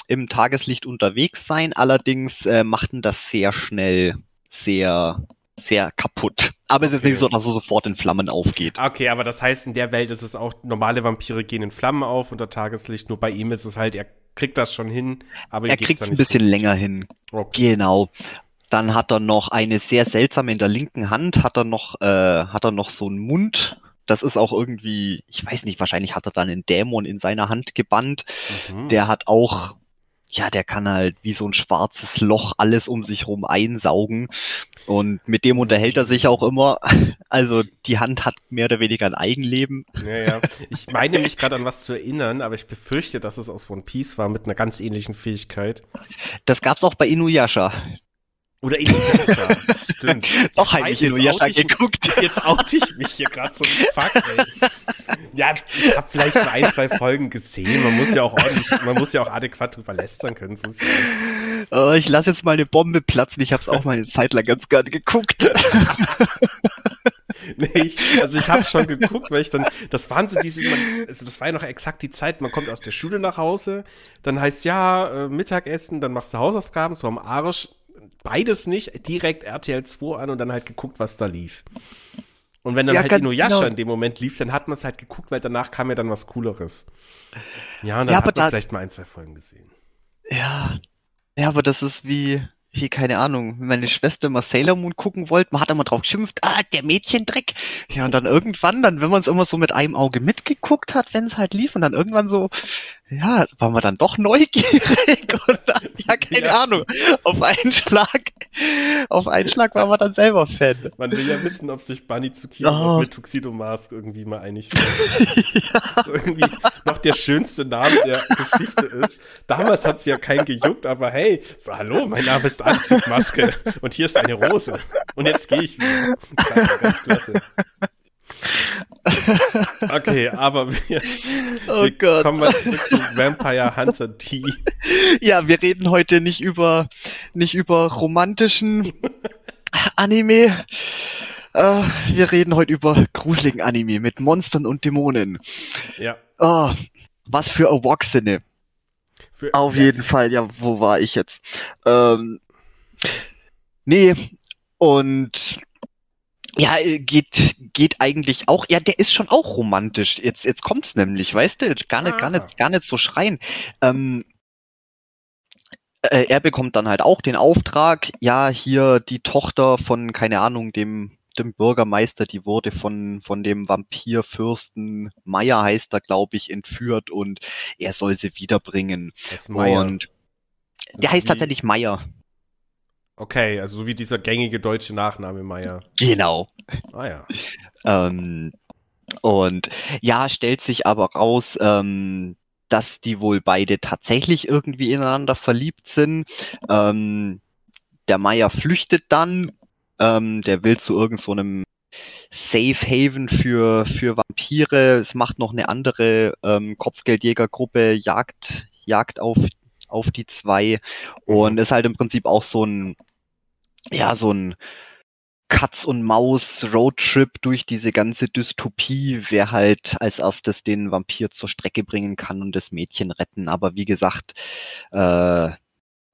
Speaker 2: im Tageslicht unterwegs sein, allerdings äh, macht ihn das sehr schnell sehr, sehr kaputt. Aber okay. es ist nicht so, dass er sofort in Flammen aufgeht.
Speaker 1: Okay, aber das heißt, in der Welt ist es auch, normale Vampire gehen in Flammen auf unter Tageslicht, nur bei ihm ist es halt, er kriegt das schon hin, aber
Speaker 2: er kriegt es ein bisschen hin. länger hin. Okay. Genau. Dann hat er noch eine sehr seltsame in der linken Hand, hat er noch, äh, hat er noch so einen Mund. Das ist auch irgendwie, ich weiß nicht, wahrscheinlich hat er dann einen Dämon in seiner Hand gebannt. Mhm. Der hat auch ja, der kann halt wie so ein schwarzes Loch alles um sich rum einsaugen. Und mit dem unterhält er sich auch immer. Also die Hand hat mehr oder weniger ein Eigenleben.
Speaker 1: Ja, ja. Ich meine mich gerade an was zu erinnern, aber ich befürchte, dass es aus One Piece war mit einer ganz ähnlichen Fähigkeit.
Speaker 2: Das gab's auch bei Inuyasha.
Speaker 1: Oder Inuyasha,
Speaker 2: stimmt. Doch, habe ich Inuyasha geguckt.
Speaker 1: Jetzt oute ich mich hier gerade so Fuck, ey. Ja, ich habe vielleicht so ein, zwei Folgen gesehen. Man muss ja auch ordentlich, man muss ja auch adäquat drüber lästern können. So ist ja
Speaker 2: oh, ich lasse jetzt mal eine Bombe platzen. Ich habe es auch mal eine Zeit lang ganz gerne geguckt.
Speaker 1: nee, ich, also ich habe schon geguckt, weil ich dann, das waren so diese, also das war ja noch exakt die Zeit, man kommt aus der Schule nach Hause, dann heißt ja, äh, Mittagessen, dann machst du Hausaufgaben, so am Arsch, beides nicht, direkt RTL 2 an und dann halt geguckt, was da lief. Und wenn dann ja, halt Inuyasha genau. in dem Moment lief, dann hat man es halt geguckt, weil danach kam ja dann was Cooleres. Ja, und dann ja, hat man da, vielleicht mal ein, zwei Folgen gesehen.
Speaker 2: Ja, ja, aber das ist wie, wie, keine Ahnung, wenn meine Schwester mal Sailor Moon gucken wollte, man hat immer drauf geschimpft, ah, der Mädchendreck. Ja, und dann irgendwann, dann, wenn man es immer so mit einem Auge mitgeguckt hat, wenn es halt lief, und dann irgendwann so, ja, waren wir dann doch neugierig und dann, ja, keine ja. Ahnung, auf einen Schlag, auf einen Schlag waren wir dann selber Fan.
Speaker 1: Man will ja wissen, ob sich Bunny Tsukio oh. mit Tuxedo Mask irgendwie mal einig wird. ja. so irgendwie noch der schönste Name der Geschichte ist. Damals hat es ja keinen gejuckt, aber hey, so hallo, mein Name ist Anzugmaske und hier ist eine Rose und jetzt gehe ich wieder. Ganz klasse. Okay, aber wir, oh wir Gott. kommen mal zurück zu Vampire Hunter D.
Speaker 2: Ja, wir reden heute nicht über nicht über romantischen Anime. Uh, wir reden heute über gruseligen Anime mit Monstern und Dämonen.
Speaker 1: Ja.
Speaker 2: Oh, was für Erwachsene. Für, Auf yes. jeden Fall, ja, wo war ich jetzt? Ähm, nee, und ja, äh, geht, geht eigentlich auch, ja, der ist schon auch romantisch. Jetzt, jetzt kommt's nämlich, weißt du, gar nicht, gar nicht, gar nicht so schreien. Ähm, äh, er bekommt dann halt auch den Auftrag, ja, hier die Tochter von, keine Ahnung, dem, dem Bürgermeister, die wurde von, von dem Vampirfürsten Meier heißt er, glaube ich, entführt und er soll sie wiederbringen. Das Meier. Und der heißt tatsächlich Meier.
Speaker 1: Okay, also so wie dieser gängige deutsche Nachname Meier.
Speaker 2: Genau.
Speaker 1: Ah ja.
Speaker 2: ähm, und ja, stellt sich aber raus, ähm, dass die wohl beide tatsächlich irgendwie ineinander verliebt sind. Ähm, der Meier flüchtet dann, ähm, der will zu irgendeinem so Safe Haven für, für Vampire. Es macht noch eine andere ähm, Kopfgeldjägergruppe, Jagd, Jagd auf, auf die zwei und mhm. ist halt im Prinzip auch so ein ja, so ein Katz und Maus Roadtrip durch diese ganze Dystopie, wer halt als erstes den Vampir zur Strecke bringen kann und das Mädchen retten. Aber wie gesagt, äh,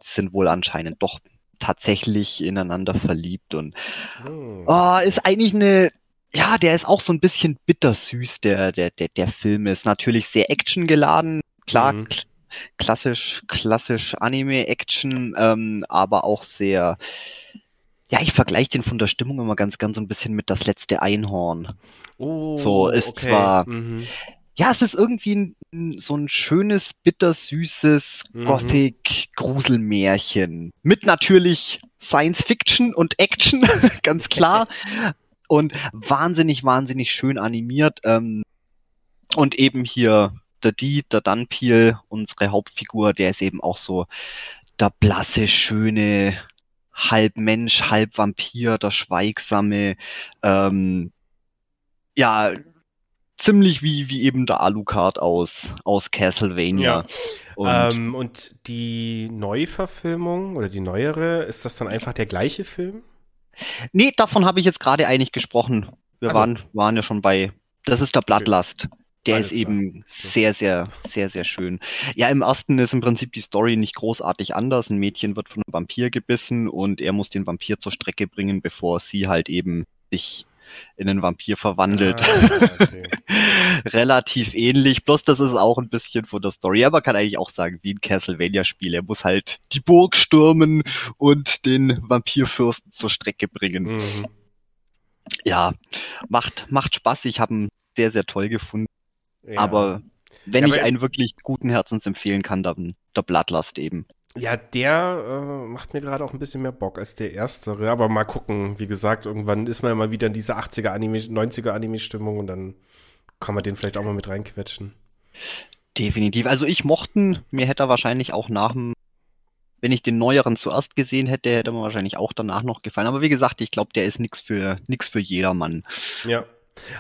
Speaker 2: sind wohl anscheinend doch tatsächlich ineinander verliebt und oh. Oh, ist eigentlich eine ja, der ist auch so ein bisschen bittersüß, der, der, der, der Film ist natürlich sehr actiongeladen, klar, mhm. Klassisch, klassisch Anime-Action, ähm, aber auch sehr, ja, ich vergleiche den von der Stimmung immer ganz, ganz so ein bisschen mit das letzte Einhorn.
Speaker 1: Oh,
Speaker 2: so ist okay. zwar, mhm. ja, es ist irgendwie ein, so ein schönes, bittersüßes mhm. Gothic-Gruselmärchen. Mit natürlich Science Fiction und Action, ganz klar. und wahnsinnig, wahnsinnig schön animiert. Ähm, und eben hier der D, der Dunpeel, unsere Hauptfigur, der ist eben auch so der blasse, schöne, halb Mensch, halb Vampir, der Schweigsame, ähm, ja, ziemlich wie, wie eben der Alucard aus, aus Castlevania.
Speaker 1: Ja. Und, ähm, und die Neuverfilmung oder die neuere, ist das dann einfach der gleiche Film?
Speaker 2: Nee, davon habe ich jetzt gerade eigentlich gesprochen. Wir also, waren, waren ja schon bei, das ist der Bloodlust. Okay. Der Alles ist eben sehr, sehr, sehr, sehr schön. Ja, im ersten ist im Prinzip die Story nicht großartig anders. Ein Mädchen wird von einem Vampir gebissen und er muss den Vampir zur Strecke bringen, bevor sie halt eben sich in einen Vampir verwandelt. Ah, okay. relativ ähnlich. Bloß das ist auch ein bisschen von der Story. Aber kann eigentlich auch sagen, wie ein Castlevania-Spiel. Er muss halt die Burg stürmen und den Vampirfürsten zur Strecke bringen. Mhm. Ja, macht, macht Spaß. Ich habe ihn sehr, sehr toll gefunden. Ja. Aber wenn ja, ich einen wirklich guten Herzens empfehlen kann, dann der Bloodlust eben.
Speaker 1: Ja, der äh, macht mir gerade auch ein bisschen mehr Bock als der erstere. Aber mal gucken. Wie gesagt, irgendwann ist man ja mal wieder in diese 80er Anime, 90er Anime-Stimmung und dann kann man den vielleicht auch mal mit reinquetschen.
Speaker 2: Definitiv. Also ich mochten, mir hätte er wahrscheinlich auch nach dem, wenn ich den neueren zuerst gesehen hätte, hätte mir wahrscheinlich auch danach noch gefallen. Aber wie gesagt, ich glaube, der ist nichts für nix für jedermann.
Speaker 1: Ja.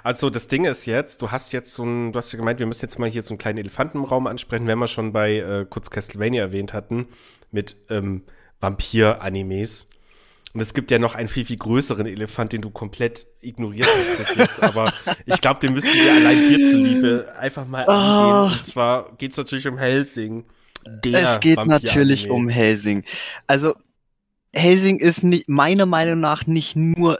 Speaker 1: Also das Ding ist jetzt, du hast jetzt so ein, du hast ja gemeint, wir müssen jetzt mal hier so einen kleinen Elefanten im Raum ansprechen, wenn wir schon bei äh, kurz Castlevania erwähnt hatten, mit ähm, Vampir-Animes. Und es gibt ja noch einen viel, viel größeren Elefant, den du komplett ignoriert hast bis jetzt. Aber ich glaube, den müssen wir allein dir zuliebe einfach mal oh. angehen. Und zwar geht es natürlich um Helsing.
Speaker 2: es geht natürlich um Helsing. Also, Helsing ist nicht, meiner Meinung nach nicht nur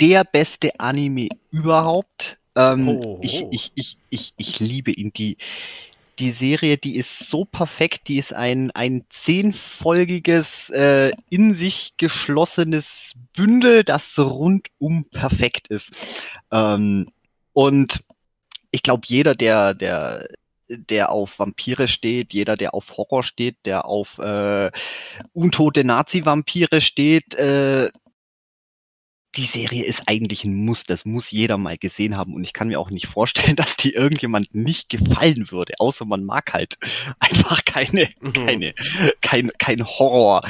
Speaker 2: der beste Anime überhaupt. Ähm, oh, oh. Ich, ich, ich, ich, ich liebe ihn. Die, die Serie, die ist so perfekt, die ist ein, ein zehnfolgiges, äh, in sich geschlossenes Bündel, das rundum perfekt ist. Ähm, und ich glaube, jeder, der, der, der auf Vampire steht, jeder, der auf Horror steht, der auf äh, untote Nazi-Vampire steht, äh, die Serie ist eigentlich ein Muss, das muss jeder mal gesehen haben und ich kann mir auch nicht vorstellen, dass die irgendjemand nicht gefallen würde, außer man mag halt einfach keine, mhm. keine, kein, kein Horror.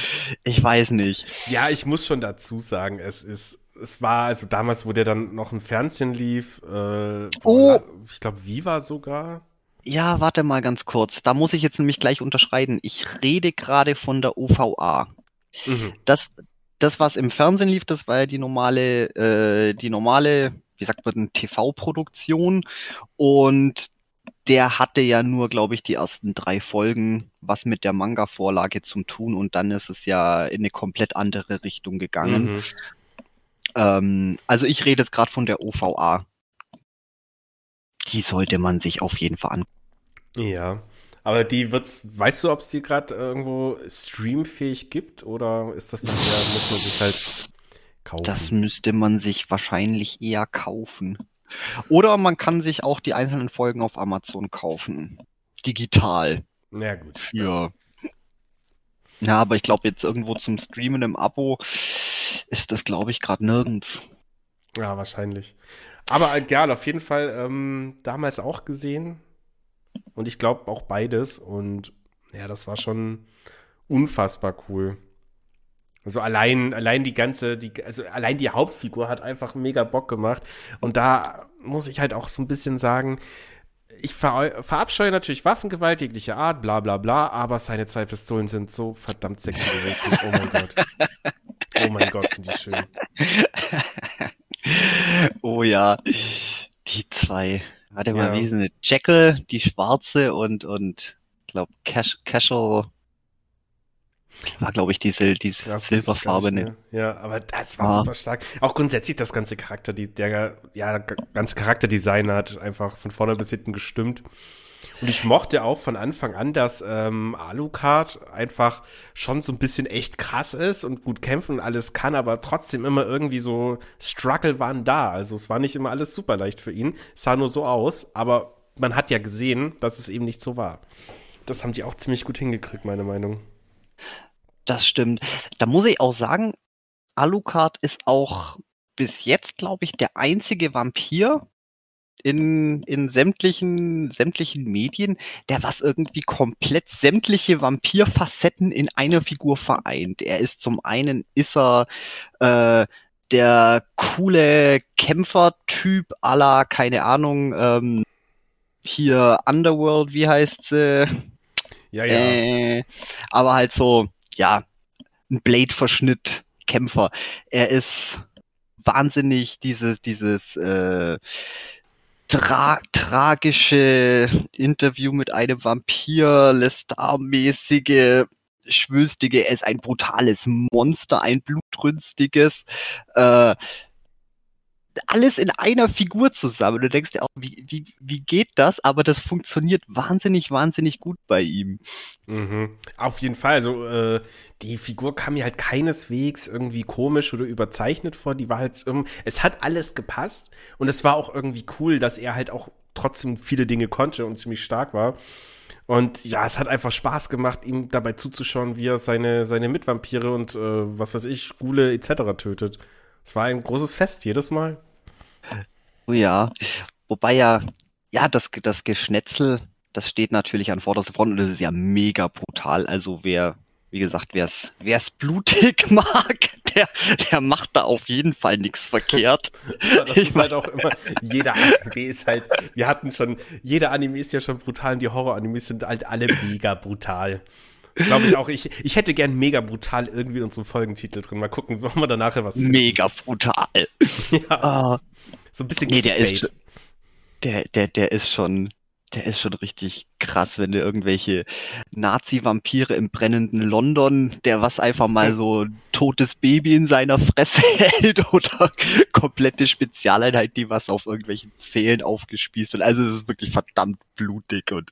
Speaker 2: Ich weiß nicht.
Speaker 1: Ja, ich muss schon dazu sagen, es ist, es war also damals, wo der dann noch im Fernsehen lief, äh, oh. ich glaube Viva sogar.
Speaker 2: Ja, warte mal ganz kurz. Da muss ich jetzt nämlich gleich unterschreiben. Ich rede gerade von der OVA. Mhm. Das, das, was im Fernsehen lief, das war ja die normale, äh, die normale, wie sagt man, TV-Produktion. Und der hatte ja nur, glaube ich, die ersten drei Folgen was mit der Manga-Vorlage zum tun und dann ist es ja in eine komplett andere Richtung gegangen. Mhm. Ähm, also ich rede jetzt gerade von der OVA. Die sollte man sich auf jeden Fall angucken.
Speaker 1: Ja. Aber die wird's, weißt du, ob es die gerade irgendwo streamfähig gibt oder ist das dann eher, muss man sich halt kaufen?
Speaker 2: Das müsste man sich wahrscheinlich eher kaufen. Oder man kann sich auch die einzelnen Folgen auf Amazon kaufen. Digital.
Speaker 1: Ja, gut.
Speaker 2: Ja. Ja, aber ich glaube jetzt irgendwo zum Streamen im Abo ist das, glaube ich, gerade nirgends.
Speaker 1: Ja, wahrscheinlich. Aber egal, auf jeden Fall ähm, damals auch gesehen. Und ich glaube auch beides. Und ja, das war schon unfassbar cool. Also allein, allein die ganze, die, also allein die Hauptfigur hat einfach mega Bock gemacht. Und da muss ich halt auch so ein bisschen sagen, ich ver verabscheue natürlich Waffengewalt jeglicher Art, bla bla bla, aber seine zwei Pistolen sind so verdammt sexy gewesen. Oh mein Gott. Oh mein Gott, sind die schön.
Speaker 2: Oh ja, die zwei. Warte mal, wie ist eine Jekyll, die schwarze und, und, ich glaube, Cash, Casual war, glaube ich, diese, diese das silberfarbene.
Speaker 1: Ja, aber das war ah. super stark. Auch grundsätzlich das ganze Charakter, die, der, ja, ganze Charakterdesign hat einfach von vorne bis hinten gestimmt. Und ich mochte auch von Anfang an, dass ähm, Alucard einfach schon so ein bisschen echt krass ist und gut kämpfen und alles kann, aber trotzdem immer irgendwie so Struggle waren da. Also es war nicht immer alles super leicht für ihn. Es sah nur so aus, aber man hat ja gesehen, dass es eben nicht so war. Das haben die auch ziemlich gut hingekriegt, meine Meinung.
Speaker 2: Das stimmt. Da muss ich auch sagen, Alucard ist auch bis jetzt, glaube ich, der einzige Vampir, in, in sämtlichen, sämtlichen Medien, der was irgendwie komplett sämtliche Vampirfacetten in einer Figur vereint. Er ist zum einen, ist er äh, der coole Kämpfertyp aller, keine Ahnung, ähm, hier Underworld, wie heißt sie?
Speaker 1: Ja, ja. Äh,
Speaker 2: aber halt so, ja, ein Blade-Verschnitt Kämpfer. Er ist wahnsinnig dieses, dieses, äh, tra tragische Interview mit einem Vampir, Lestar-mäßige, schwülstige, er ist ein brutales Monster, ein blutrünstiges. Äh, alles in einer Figur zusammen. Du denkst dir auch, wie, wie, wie geht das? Aber das funktioniert wahnsinnig, wahnsinnig gut bei ihm.
Speaker 1: Mhm. Auf jeden Fall. Also, äh, die Figur kam mir halt keineswegs irgendwie komisch oder überzeichnet vor. Die war halt, ähm, es hat alles gepasst. Und es war auch irgendwie cool, dass er halt auch trotzdem viele Dinge konnte und ziemlich stark war. Und ja, es hat einfach Spaß gemacht, ihm dabei zuzuschauen, wie er seine, seine Mitvampire und äh, was weiß ich, Gule etc. tötet. Es war ein großes Fest jedes Mal.
Speaker 2: Oh ja, wobei ja, ja, das, das Geschnetzel, das steht natürlich an vorderster Front und das ist ja mega brutal. Also wer, wie gesagt, wer es blutig mag, der, der macht da auf jeden Fall nichts verkehrt.
Speaker 1: ja, das ich ist halt auch immer, jeder Anime ist halt, wir hatten schon, jeder Anime ist ja schon brutal und die Horror-Animes sind halt alle mega brutal. Glaube ich auch. Ich, ich hätte gern mega brutal irgendwie in unserem Folgentitel drin. Mal gucken, wollen wir da nachher was
Speaker 2: finden. Mega brutal.
Speaker 1: ja. Uh, so ein bisschen
Speaker 2: nee, der ist, der, der, der ist schon, der ist schon richtig krass, wenn du irgendwelche Nazi-Vampire im brennenden London, der was einfach mal so totes Baby in seiner Fresse hält oder komplette Spezialeinheit, die was auf irgendwelchen Pfählen aufgespießt wird. Also es ist wirklich verdammt blutig und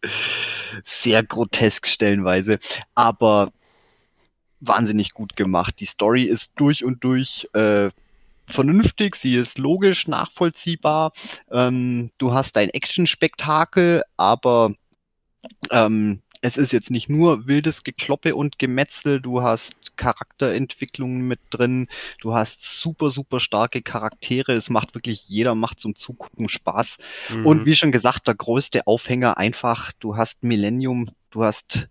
Speaker 2: sehr grotesk stellenweise, aber wahnsinnig gut gemacht. Die Story ist durch und durch äh, vernünftig, sie ist logisch, nachvollziehbar. Ähm, du hast ein Action-Spektakel, aber ähm, es ist jetzt nicht nur wildes Gekloppe und Gemetzel, du hast Charakterentwicklungen mit drin, du hast super, super starke Charaktere, es macht wirklich jeder macht zum Zugucken Spaß. Mhm. Und wie schon gesagt, der größte Aufhänger einfach, du hast Millennium, du hast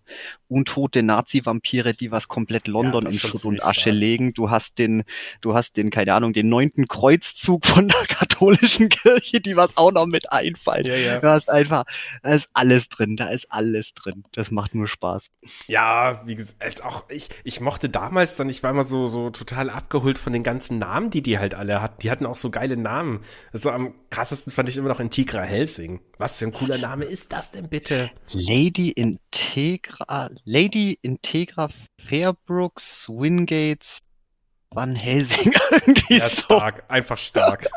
Speaker 2: untote Nazi-Vampire, die was komplett London ja, in Schutt und Asche stark. legen. Du hast den, du hast den, keine Ahnung, den neunten Kreuzzug von der katholischen Kirche, die was auch noch mit einfallen. Ja, ja. Du hast einfach, da ist alles drin, da ist alles drin. Das macht nur Spaß.
Speaker 1: Ja, wie gesagt, auch ich, ich mochte damals dann, ich war immer so, so total abgeholt von den ganzen Namen, die die halt alle hatten. Die hatten auch so geile Namen. Also am krassesten fand ich immer noch Integra Helsing. Was für ein cooler Name ist das denn bitte?
Speaker 2: Lady Integra, Lady Integra Fairbrooks, Wingates, Van Helsing irgendwie
Speaker 1: ja, stark, einfach stark.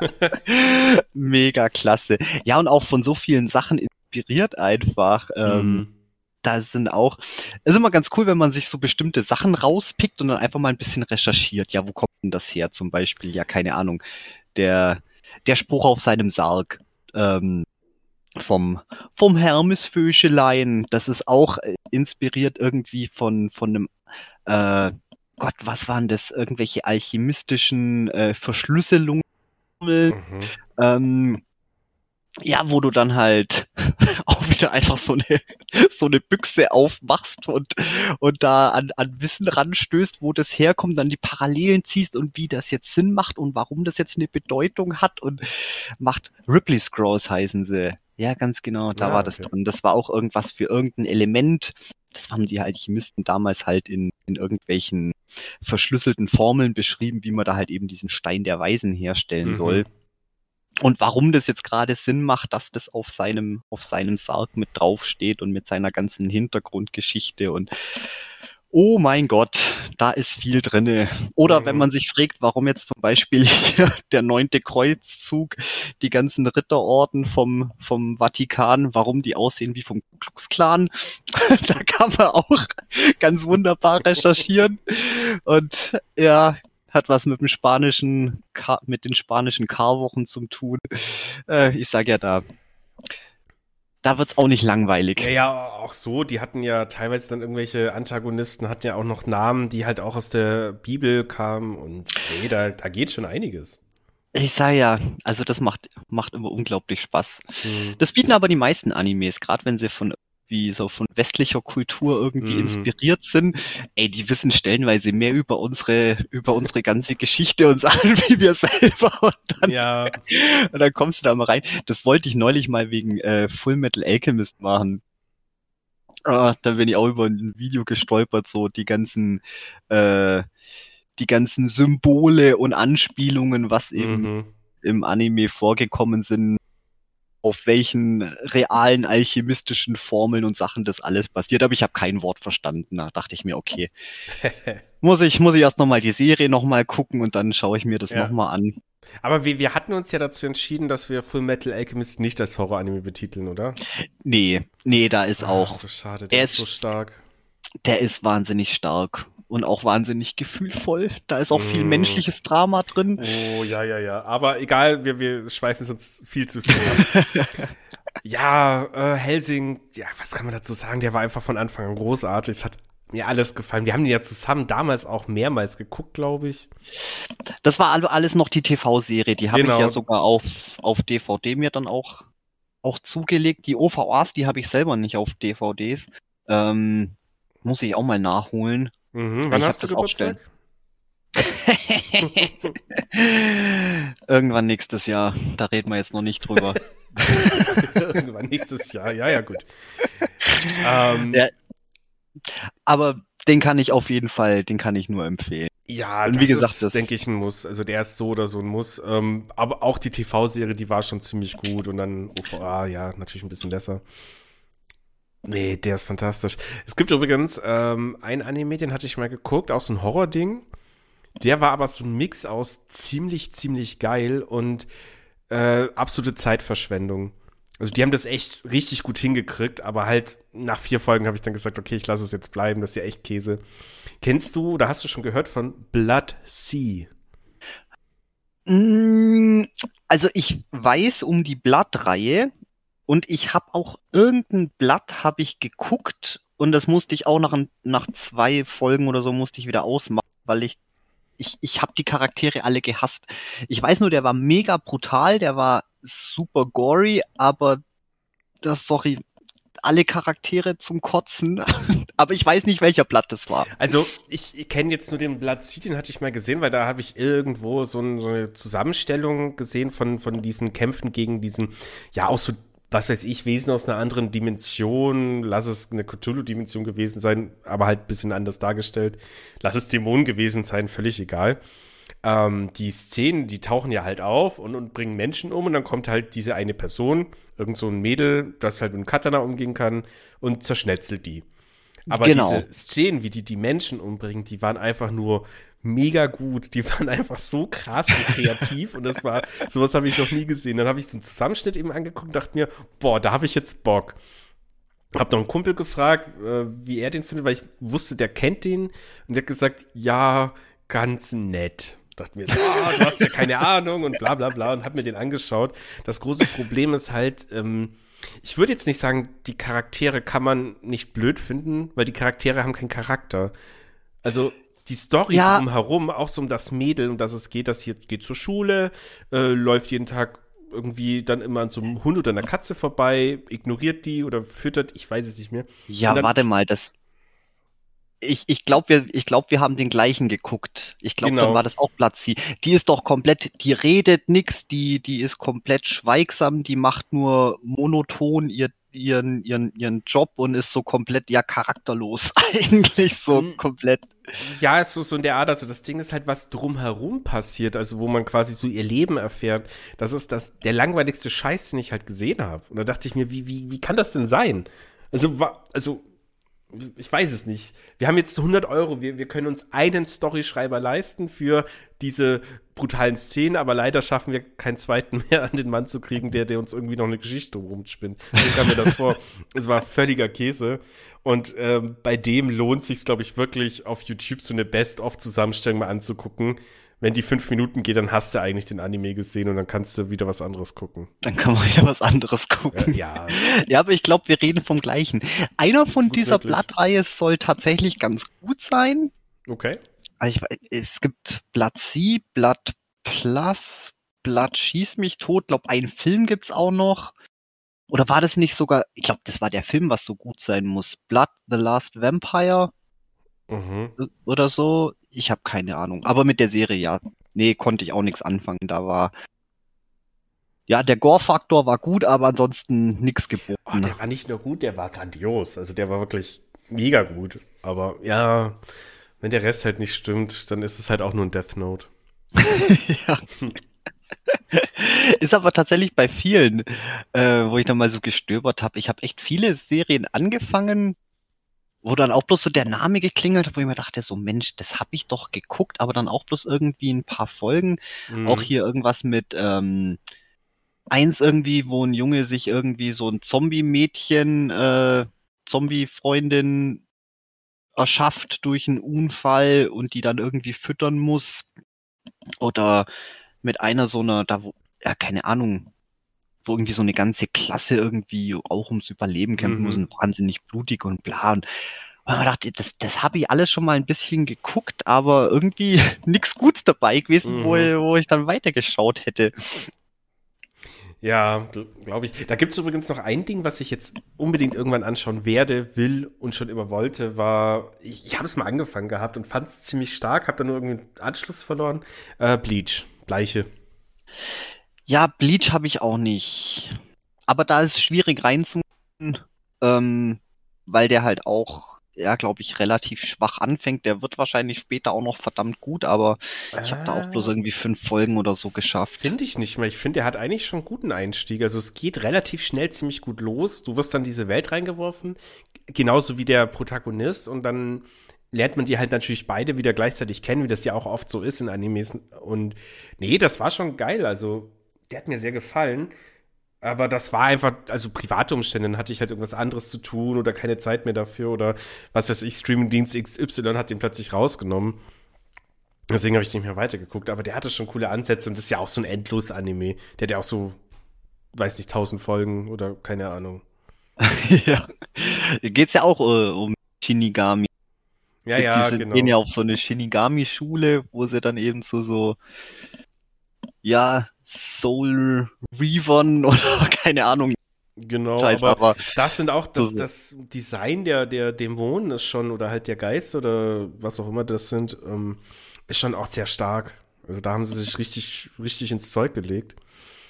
Speaker 2: Mega klasse. Ja, und auch von so vielen Sachen inspiriert einfach. Ähm, mhm. Da sind auch, es ist immer ganz cool, wenn man sich so bestimmte Sachen rauspickt und dann einfach mal ein bisschen recherchiert. Ja, wo kommt denn das her? Zum Beispiel, ja, keine Ahnung, der, der Spruch auf seinem Sarg. Ähm, vom, vom Hermesvögelein. Das ist auch äh, inspiriert irgendwie von, von einem, äh, Gott, was waren das? Irgendwelche alchemistischen äh, Verschlüsselungen. Mhm. Ähm, ja, wo du dann halt auch wieder einfach so eine so eine Büchse aufmachst und und da an, an Wissen ranstößt, wo das herkommt, dann die Parallelen ziehst und wie das jetzt Sinn macht und warum das jetzt eine Bedeutung hat und macht Ripley Scrolls heißen sie. Ja, ganz genau, da ja, war das okay. drin. Das war auch irgendwas für irgendein Element. Das haben die Alchemisten damals halt in, in irgendwelchen verschlüsselten Formeln beschrieben, wie man da halt eben diesen Stein der Weisen herstellen mhm. soll. Und warum das jetzt gerade Sinn macht, dass das auf seinem, auf seinem Sarg mit draufsteht und mit seiner ganzen Hintergrundgeschichte und oh mein Gott, da ist viel drinne. Oder mhm. wenn man sich fragt, warum jetzt zum Beispiel hier der neunte Kreuzzug, die ganzen Ritterorden vom, vom Vatikan, warum die aussehen wie vom Klux Klan, da kann man auch ganz wunderbar recherchieren. Und ja, hat was mit dem spanischen, mit den spanischen Karwochen zu tun. Äh, ich sag ja da, da wird's auch nicht langweilig.
Speaker 1: Ja, ja, auch so. Die hatten ja teilweise dann irgendwelche Antagonisten, hatten ja auch noch Namen, die halt auch aus der Bibel kamen und nee, da, da geht schon einiges.
Speaker 2: Ich sag ja, also das macht, macht immer unglaublich Spaß. Mhm. Das bieten aber die meisten Animes, gerade wenn sie von wie so von westlicher Kultur irgendwie mhm. inspiriert sind. Ey, die wissen stellenweise mehr über unsere, über unsere ganze Geschichte und Sachen wie wir selber. Und dann, ja. und dann kommst du da mal rein. Das wollte ich neulich mal wegen äh, Full Metal Alchemist machen. Ah, da bin ich auch über ein Video gestolpert, so die ganzen, äh, die ganzen Symbole und Anspielungen, was eben mhm. im Anime vorgekommen sind, auf welchen realen alchemistischen Formeln und Sachen das alles basiert, aber ich habe kein Wort verstanden. Da dachte ich mir, okay, muss ich muss ich erst nochmal die Serie nochmal gucken und dann schaue ich mir das ja. nochmal an.
Speaker 1: Aber wir, wir hatten uns ja dazu entschieden, dass wir Full Metal Alchemist nicht als Horror-Anime betiteln, oder?
Speaker 2: Nee, nee, da ist auch.
Speaker 1: Ach, so schade, der ist, ist so stark.
Speaker 2: Der ist wahnsinnig stark und auch wahnsinnig gefühlvoll. Da ist auch viel mm. menschliches Drama drin.
Speaker 1: Oh, ja, ja, ja. Aber egal, wir, wir schweifen sonst viel zu sehr ja, äh, Helsing, ja, was kann man dazu sagen? Der war einfach von Anfang an großartig. Es hat mir alles gefallen. Wir haben die ja zusammen damals auch mehrmals geguckt, glaube ich.
Speaker 2: Das war alles noch die TV-Serie. Die habe genau. ich ja sogar auf, auf DVD mir dann auch, auch zugelegt. Die OVAs, die habe ich selber nicht auf DVDs. Ähm, muss ich auch mal nachholen.
Speaker 1: Mhm. Wann hast du Geburtstag?
Speaker 2: Irgendwann nächstes Jahr. Da reden wir jetzt noch nicht drüber.
Speaker 1: Irgendwann nächstes Jahr. Ja, ja, gut. Ähm,
Speaker 2: ja, aber den kann ich auf jeden Fall, den kann ich nur empfehlen.
Speaker 1: Ja, und wie das gesagt, ist, das denke ich, ein Muss. Also der ist so oder so ein Muss. Ähm, aber auch die TV-Serie, die war schon ziemlich gut und dann OVA, ja, natürlich ein bisschen besser. Nee, der ist fantastisch. Es gibt übrigens ähm, ein Anime, den hatte ich mal geguckt, auch so ein Horror-Ding. Der war aber so ein Mix aus ziemlich, ziemlich geil und äh, absolute Zeitverschwendung. Also die haben das echt richtig gut hingekriegt, aber halt nach vier Folgen habe ich dann gesagt, okay, ich lasse es jetzt bleiben, das ist ja echt Käse. Kennst du, da hast du schon gehört von Blood Sea?
Speaker 2: Mm, also ich weiß um die Blood-Reihe und ich habe auch irgendein Blatt habe ich geguckt und das musste ich auch nach, nach zwei Folgen oder so musste ich wieder ausmachen, weil ich ich, ich habe die Charaktere alle gehasst. Ich weiß nur, der war mega brutal, der war super gory, aber das, sorry, alle Charaktere zum Kotzen. aber ich weiß nicht, welcher Blatt das war.
Speaker 1: Also, ich, ich kenne jetzt nur den Blatt Seed, den hatte ich mal gesehen, weil da habe ich irgendwo so, ein, so, eine Zusammenstellung gesehen von, von diesen Kämpfen gegen diesen, ja, auch so was weiß ich, Wesen aus einer anderen Dimension, lass es eine Cthulhu-Dimension gewesen sein, aber halt ein bisschen anders dargestellt, lass es Dämonen gewesen sein, völlig egal. Ähm, die Szenen, die tauchen ja halt auf und, und bringen Menschen um und dann kommt halt diese eine Person, irgend so ein Mädel, das halt mit einem Katana umgehen kann und zerschnetzelt die. Aber genau. diese Szenen, wie die die Menschen umbringen, die waren einfach nur mega gut. Die waren einfach so krass und kreativ und das war, sowas habe ich noch nie gesehen. Dann habe ich so einen Zusammenschnitt eben angeguckt und dachte mir, boah, da habe ich jetzt Bock. Hab noch einen Kumpel gefragt, äh, wie er den findet, weil ich wusste, der kennt den und der hat gesagt, ja, ganz nett. Dachte mir so, oh, du hast ja keine Ahnung und bla bla bla und hab mir den angeschaut. Das große Problem ist halt, ähm, ich würde jetzt nicht sagen, die Charaktere kann man nicht blöd finden, weil die Charaktere haben keinen Charakter. Also die Story ja. drumherum, auch so um das Mädel, um das es geht, das hier geht zur Schule, äh, läuft jeden Tag irgendwie dann immer an so einem Hund oder einer Katze vorbei, ignoriert die oder füttert, ich weiß es nicht mehr.
Speaker 2: Ja, warte mal, das. Ich, ich glaube, wir, ich glaub, wir haben den gleichen geguckt. Ich glaube, genau. dann war das auch Platzi. Die ist doch komplett, die redet nix, die, die ist komplett schweigsam, die macht nur monoton ihr ihren, ihren, ihren Job und ist so komplett ja charakterlos eigentlich so mhm. komplett.
Speaker 1: Ja, ist so, so in der Art, also das Ding ist halt, was drumherum passiert, also wo man quasi so ihr Leben erfährt. Das ist das, der langweiligste Scheiß, den ich halt gesehen habe. Und da dachte ich mir, wie, wie, wie kann das denn sein? Also, also, ich weiß es nicht. Wir haben jetzt 100 Euro, wir, wir können uns einen Storyschreiber leisten für diese brutalen Szenen, aber leider schaffen wir keinen zweiten mehr an den Mann zu kriegen, der, der uns irgendwie noch eine Geschichte rumspinnt. So kam mir das vor. Es war völliger Käse. Und ähm, bei dem lohnt sich glaube ich, wirklich auf YouTube so eine Best-of-Zusammenstellung mal anzugucken. Wenn die fünf Minuten geht, dann hast du eigentlich den Anime gesehen und dann kannst du wieder was anderes gucken.
Speaker 2: Dann kann man wieder was anderes gucken.
Speaker 1: Äh, ja.
Speaker 2: ja, aber ich glaube, wir reden vom gleichen. Einer von dieser Blattreihe soll tatsächlich ganz gut sein.
Speaker 1: Okay.
Speaker 2: Also ich, es gibt Blatt C, Blatt Plus, Blatt Schieß mich tot. Glaub, einen Film gibt's auch noch. Oder war das nicht sogar, ich glaube, das war der Film, was so gut sein muss. Blood, The Last Vampire. Mhm. Oder so. Ich habe keine Ahnung. Aber mit der Serie, ja. Nee, konnte ich auch nichts anfangen. Da war. Ja, der Gore-Faktor war gut, aber ansonsten nichts geboten.
Speaker 1: Oh, der war nicht nur gut, der war grandios. Also der war wirklich mega gut. Aber ja, wenn der Rest halt nicht stimmt, dann ist es halt auch nur ein Death Note. ja.
Speaker 2: Ist aber tatsächlich bei vielen, äh, wo ich dann mal so gestöbert habe. Ich habe echt viele Serien angefangen wo dann auch bloß so der Name geklingelt hat, wo ich mir dachte, so Mensch, das habe ich doch geguckt, aber dann auch bloß irgendwie ein paar Folgen. Mhm. Auch hier irgendwas mit ähm, eins irgendwie, wo ein Junge sich irgendwie so ein Zombie-Mädchen, äh, Zombie-Freundin erschafft durch einen Unfall und die dann irgendwie füttern muss. Oder mit einer so einer, da wo, ja, keine Ahnung, wo irgendwie so eine ganze Klasse irgendwie auch ums Überleben kämpfen mhm. muss und wahnsinnig blutig und bla. Und man dachte, das, das habe ich alles schon mal ein bisschen geguckt, aber irgendwie nichts Gutes dabei gewesen, mhm. wo, wo ich dann weitergeschaut hätte.
Speaker 1: Ja, glaube ich. Da gibt es übrigens noch ein Ding, was ich jetzt unbedingt irgendwann anschauen werde, will und schon immer wollte, war, ich, ich habe es mal angefangen gehabt und fand es ziemlich stark, habe dann nur irgendwie einen Anschluss verloren. Äh, Bleach, Bleiche.
Speaker 2: Ja, Bleach habe ich auch nicht. Aber da ist es schwierig reinzumachen, ähm, weil der halt auch, ja, glaube ich, relativ schwach anfängt. Der wird wahrscheinlich später auch noch verdammt gut, aber äh, ich habe da auch bloß ah. irgendwie fünf Folgen oder so geschafft.
Speaker 1: Finde ich nicht mehr. Ich finde, der hat eigentlich schon einen guten Einstieg. Also es geht relativ schnell ziemlich gut los. Du wirst dann diese Welt reingeworfen, genauso wie der Protagonist und dann lernt man die halt natürlich beide wieder gleichzeitig kennen, wie das ja auch oft so ist in Animes. Und nee, das war schon geil. Also der hat mir sehr gefallen. Aber das war einfach, also private Umstände, dann hatte ich halt irgendwas anderes zu tun oder keine Zeit mehr dafür oder was weiß ich, Streamingdienst XY hat den plötzlich rausgenommen. Deswegen habe ich nicht mehr weitergeguckt. Aber der hatte schon coole Ansätze und das ist ja auch so ein Endlos-Anime. Der hat ja auch so, weiß nicht, tausend Folgen oder keine Ahnung.
Speaker 2: ja. Geht's ja auch äh, um Shinigami.
Speaker 1: Ja, ja,
Speaker 2: die
Speaker 1: genau.
Speaker 2: gehen ja auf so eine Shinigami-Schule, wo sie dann eben so, so, ja, Soul Reavern oder keine Ahnung.
Speaker 1: Genau, Scheiß, aber, aber, das sind auch das, das Design der, der Dämonen ist schon, oder halt der Geist oder was auch immer das sind, ähm, ist schon auch sehr stark. Also da haben sie sich richtig, richtig ins Zeug gelegt.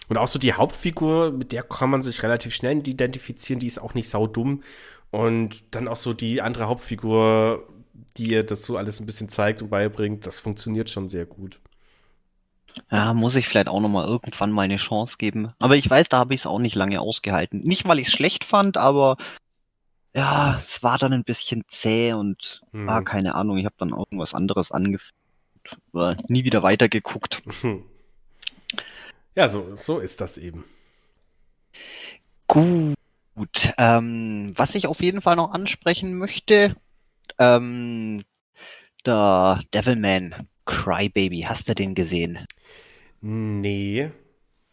Speaker 1: Und auch so die Hauptfigur, mit der kann man sich relativ schnell identifizieren, die ist auch nicht saudumm. Und dann auch so die andere Hauptfigur, die ihr das so alles ein bisschen zeigt und beibringt, das funktioniert schon sehr gut.
Speaker 2: Ja, muss ich vielleicht auch nochmal irgendwann mal eine Chance geben. Aber ich weiß, da habe ich es auch nicht lange ausgehalten. Nicht, weil ich es schlecht fand, aber ja, es war dann ein bisschen zäh und hm. ah, keine Ahnung, ich habe dann irgendwas anderes angefangen. Nie wieder weitergeguckt.
Speaker 1: Ja, so, so ist das eben.
Speaker 2: Gut. Ähm, was ich auf jeden Fall noch ansprechen möchte, ähm, der Devilman Crybaby, hast du den gesehen?
Speaker 1: Nee.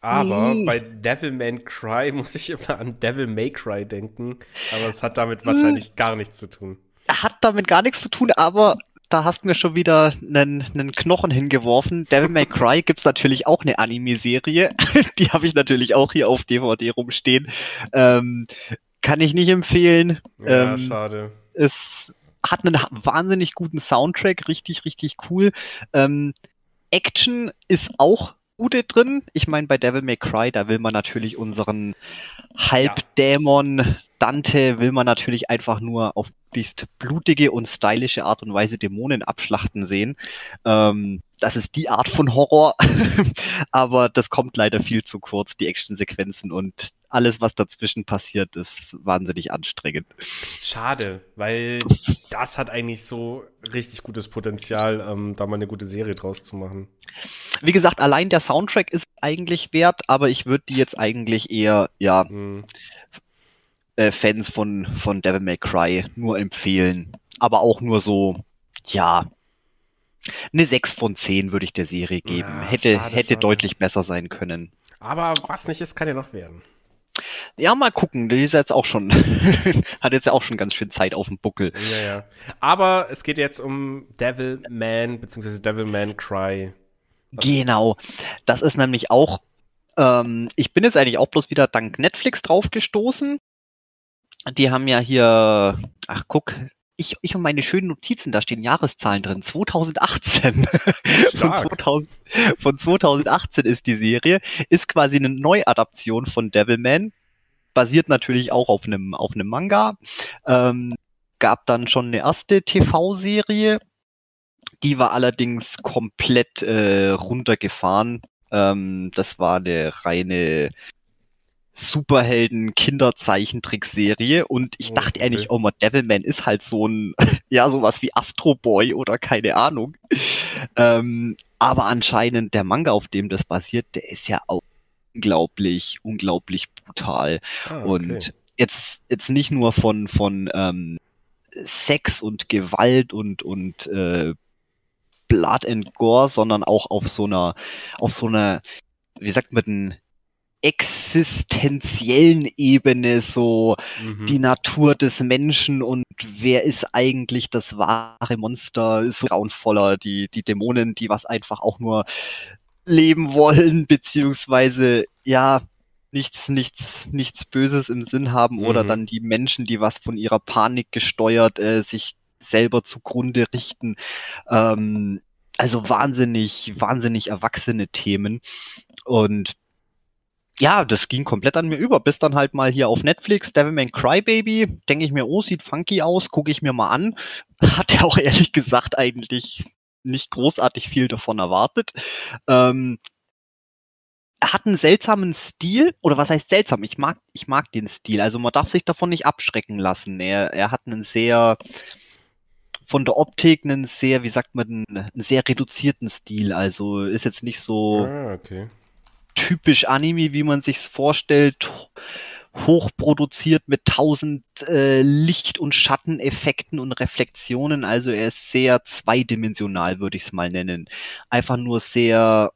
Speaker 1: Aber nee. bei Devilman Cry muss ich immer an Devil May Cry denken. Aber es hat damit wahrscheinlich gar nichts zu tun.
Speaker 2: Hat damit gar nichts zu tun, aber da hast du mir schon wieder einen, einen Knochen hingeworfen. Devil May Cry gibt's natürlich auch eine Anime-Serie. Die habe ich natürlich auch hier auf DVD rumstehen. Ähm, kann ich nicht empfehlen.
Speaker 1: Ja, ähm, schade.
Speaker 2: Es hat einen wahnsinnig guten Soundtrack, richtig, richtig cool. Ähm, Action ist auch gute drin. Ich meine, bei Devil May Cry, da will man natürlich unseren Halbdämon Dante will man natürlich einfach nur auf blutige und stylische Art und Weise Dämonen abschlachten sehen. Ähm, das ist die Art von Horror, aber das kommt leider viel zu kurz, die Actionsequenzen und alles, was dazwischen passiert, ist wahnsinnig anstrengend.
Speaker 1: Schade, weil das hat eigentlich so richtig gutes Potenzial, ähm, da mal eine gute Serie draus zu machen.
Speaker 2: Wie gesagt, allein der Soundtrack ist eigentlich wert, aber ich würde die jetzt eigentlich eher, ja, hm. äh, Fans von, von Devil May Cry nur empfehlen. Aber auch nur so, ja, eine 6 von 10 würde ich der Serie geben. Ja, hätte schade, hätte schade. deutlich besser sein können.
Speaker 1: Aber was nicht ist, kann ja noch werden.
Speaker 2: Ja, mal gucken. Die ist jetzt auch schon, hat jetzt ja auch schon ganz schön Zeit auf dem Buckel.
Speaker 1: Ja, ja. Aber es geht jetzt um Devil Man, beziehungsweise Devil Man Cry.
Speaker 2: Was? Genau. Das ist nämlich auch, ähm, ich bin jetzt eigentlich auch bloß wieder dank Netflix draufgestoßen. Die haben ja hier, ach guck, ich, ich und meine schönen Notizen, da stehen Jahreszahlen drin. 2018. von, 2000, von 2018 ist die Serie. Ist quasi eine Neuadaption von Devilman. Basiert natürlich auch auf einem, auf einem Manga. Ähm, gab dann schon eine erste TV-Serie. Die war allerdings komplett äh, runtergefahren. Ähm, das war eine reine Superhelden Kinderzeichentrickserie und ich oh, dachte okay. eigentlich, oh man, Devilman ist halt so ein, ja, sowas wie Astro Boy oder keine Ahnung. ähm, aber anscheinend der Manga, auf dem das basiert, der ist ja auch unglaublich, unglaublich brutal. Ah, okay. Und jetzt, jetzt nicht nur von, von ähm, Sex und Gewalt und, und äh, Blood and Gore, sondern auch auf so einer, auf so einer, wie sagt man denn, existenziellen Ebene, so mhm. die Natur des Menschen und wer ist eigentlich das wahre Monster, ist so grauenvoller, die, die Dämonen, die was einfach auch nur leben wollen, beziehungsweise, ja, nichts, nichts, nichts Böses im Sinn haben mhm. oder dann die Menschen, die was von ihrer Panik gesteuert äh, sich selber zugrunde richten. Ähm, also wahnsinnig, wahnsinnig erwachsene Themen. Und ja, das ging komplett an mir über, bis dann halt mal hier auf Netflix Devilman Crybaby, denke ich mir, oh, sieht funky aus, gucke ich mir mal an. Hat ja auch ehrlich gesagt eigentlich nicht großartig viel davon erwartet. Ähm, er hat einen seltsamen Stil, oder was heißt seltsam? Ich mag, ich mag den Stil. Also man darf sich davon nicht abschrecken lassen. Er, er hat einen sehr, von der Optik einen sehr, wie sagt man, einen sehr reduzierten Stil. Also ist jetzt nicht so ah, okay typisch Anime, wie man sich's vorstellt, hochproduziert mit tausend äh, Licht- und Schatteneffekten und Reflexionen. Also er ist sehr zweidimensional, würde ich es mal nennen. Einfach nur sehr,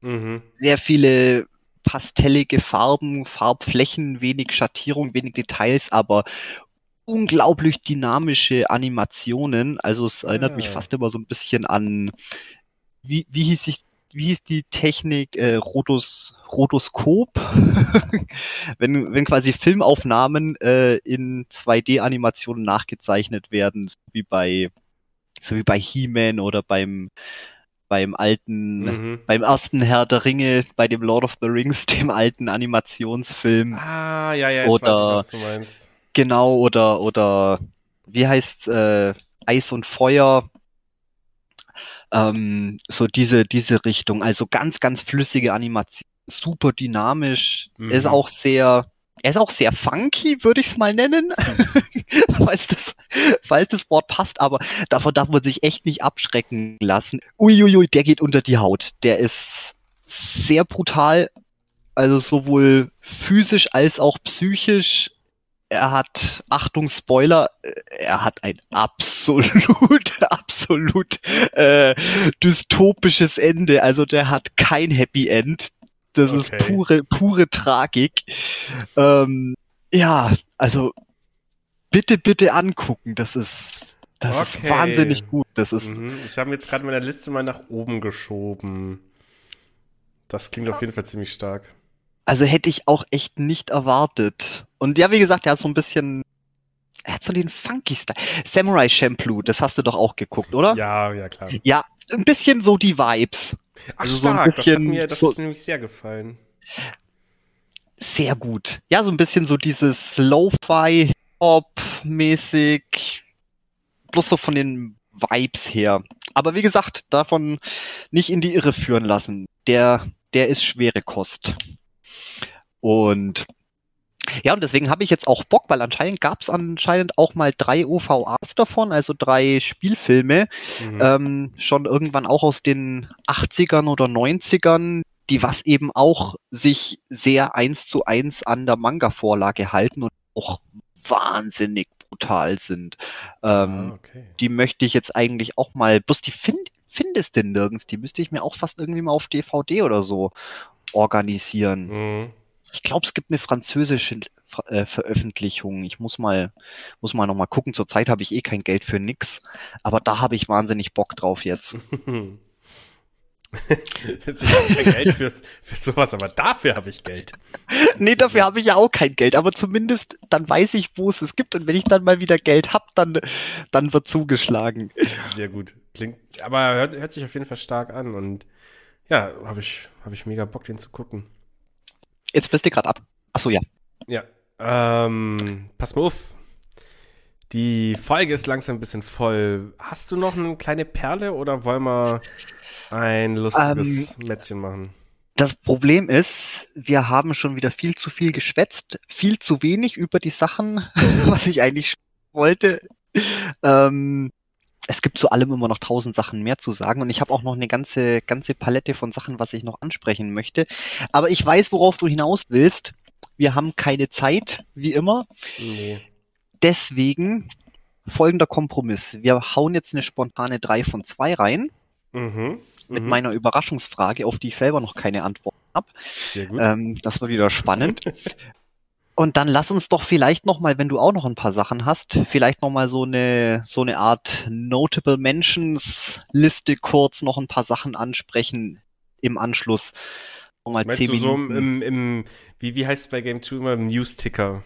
Speaker 2: mhm. sehr viele pastellige Farben, Farbflächen, wenig Schattierung, wenig Details, aber unglaublich dynamische Animationen. Also es erinnert ja. mich ah. fast immer so ein bisschen an, wie, wie hieß sich wie hieß die Technik, äh, Rotos, Rotoskop, wenn, wenn quasi Filmaufnahmen äh, in 2D-Animationen nachgezeichnet werden, so wie bei, so wie bei He-Man oder beim, beim alten, mhm. beim ersten Herr der Ringe, bei dem Lord of the Rings, dem alten Animationsfilm.
Speaker 1: Ah, ja, ja, jetzt
Speaker 2: oder,
Speaker 1: weiß ich, was du meinst.
Speaker 2: Genau, oder, oder, wie heißt äh, Eis und Feuer, ähm, so diese, diese Richtung. Also ganz, ganz flüssige Animation, super dynamisch, mhm. ist auch sehr, er ist auch sehr funky, würde ich es mal nennen, falls, das, falls das Wort passt, aber davon darf man sich echt nicht abschrecken lassen. Uiuiui, der geht unter die Haut. Der ist sehr brutal, also sowohl physisch als auch psychisch er hat, Achtung, Spoiler, äh, er hat ein absolut, absolut äh, dystopisches Ende. Also der hat kein Happy End. Das okay. ist pure, pure Tragik. Ähm, ja, also bitte, bitte angucken. Das ist, das okay. ist wahnsinnig gut. Das ist.
Speaker 1: Mhm. Ich habe jetzt gerade meine Liste mal nach oben geschoben. Das klingt auf jeden Fall ziemlich stark.
Speaker 2: Also hätte ich auch echt nicht erwartet. Und ja, wie gesagt, er hat so ein bisschen, er hat so den funky Style. Samurai Champloo, das hast du doch auch geguckt, oder?
Speaker 1: Ja, ja, klar.
Speaker 2: Ja, ein bisschen so die Vibes.
Speaker 1: Ach, also stark, so ein bisschen, das hat mir, das so, hat mir nämlich sehr gefallen.
Speaker 2: Sehr gut. Ja, so ein bisschen so dieses Lo-Fi, Hop-mäßig, bloß so von den Vibes her. Aber wie gesagt, davon nicht in die Irre führen lassen. Der, der ist schwere Kost. Und ja, und deswegen habe ich jetzt auch Bock, weil anscheinend gab es anscheinend auch mal drei OVAs davon, also drei Spielfilme, mhm. ähm, schon irgendwann auch aus den 80ern oder 90ern, die was eben auch sich sehr eins zu eins an der Manga-Vorlage halten und auch wahnsinnig brutal sind. Ähm, ah, okay. Die möchte ich jetzt eigentlich auch mal, bloß die find, findest du nirgends, die müsste ich mir auch fast irgendwie mal auf DVD oder so organisieren. Mhm. Ich glaube, es gibt eine französische äh, Veröffentlichung. Ich muss mal, muss mal noch mal gucken. Zurzeit habe ich eh kein Geld für nix, aber da habe ich wahnsinnig Bock drauf jetzt.
Speaker 1: ich habe kein Geld für, für sowas, aber dafür habe ich Geld.
Speaker 2: nee, dafür habe ich ja auch kein Geld, aber zumindest dann weiß ich, wo es es gibt und wenn ich dann mal wieder Geld habe, dann, dann wird zugeschlagen.
Speaker 1: Sehr gut. Klingt, aber hört, hört sich auf jeden Fall stark an und ja, habe ich, hab ich mega Bock, den zu gucken.
Speaker 2: Jetzt bist du gerade ab. Achso, ja.
Speaker 1: Ja. Ähm, pass mal auf. Die Folge ist langsam ein bisschen voll. Hast du noch eine kleine Perle oder wollen wir ein lustiges ähm, Mätzchen machen?
Speaker 2: Das Problem ist, wir haben schon wieder viel zu viel geschwätzt, viel zu wenig über die Sachen, was ich eigentlich wollte. Ähm, es gibt zu allem immer noch tausend Sachen mehr zu sagen und ich habe auch noch eine ganze, ganze Palette von Sachen, was ich noch ansprechen möchte. Aber ich weiß, worauf du hinaus willst. Wir haben keine Zeit, wie immer. Nee. Deswegen folgender Kompromiss. Wir hauen jetzt eine spontane 3 von 2 rein. Mhm. Mit mhm. meiner Überraschungsfrage, auf die ich selber noch keine Antwort habe. Sehr gut. Ähm, das war wieder spannend. Und dann lass uns doch vielleicht noch mal, wenn du auch noch ein paar Sachen hast, vielleicht noch mal so eine so eine Art Notable Mentions Liste kurz noch ein paar Sachen ansprechen im Anschluss.
Speaker 1: Mal Meinst du Minuten. so im, im, wie, wie heißt es bei Game 2 immer, im News-Ticker?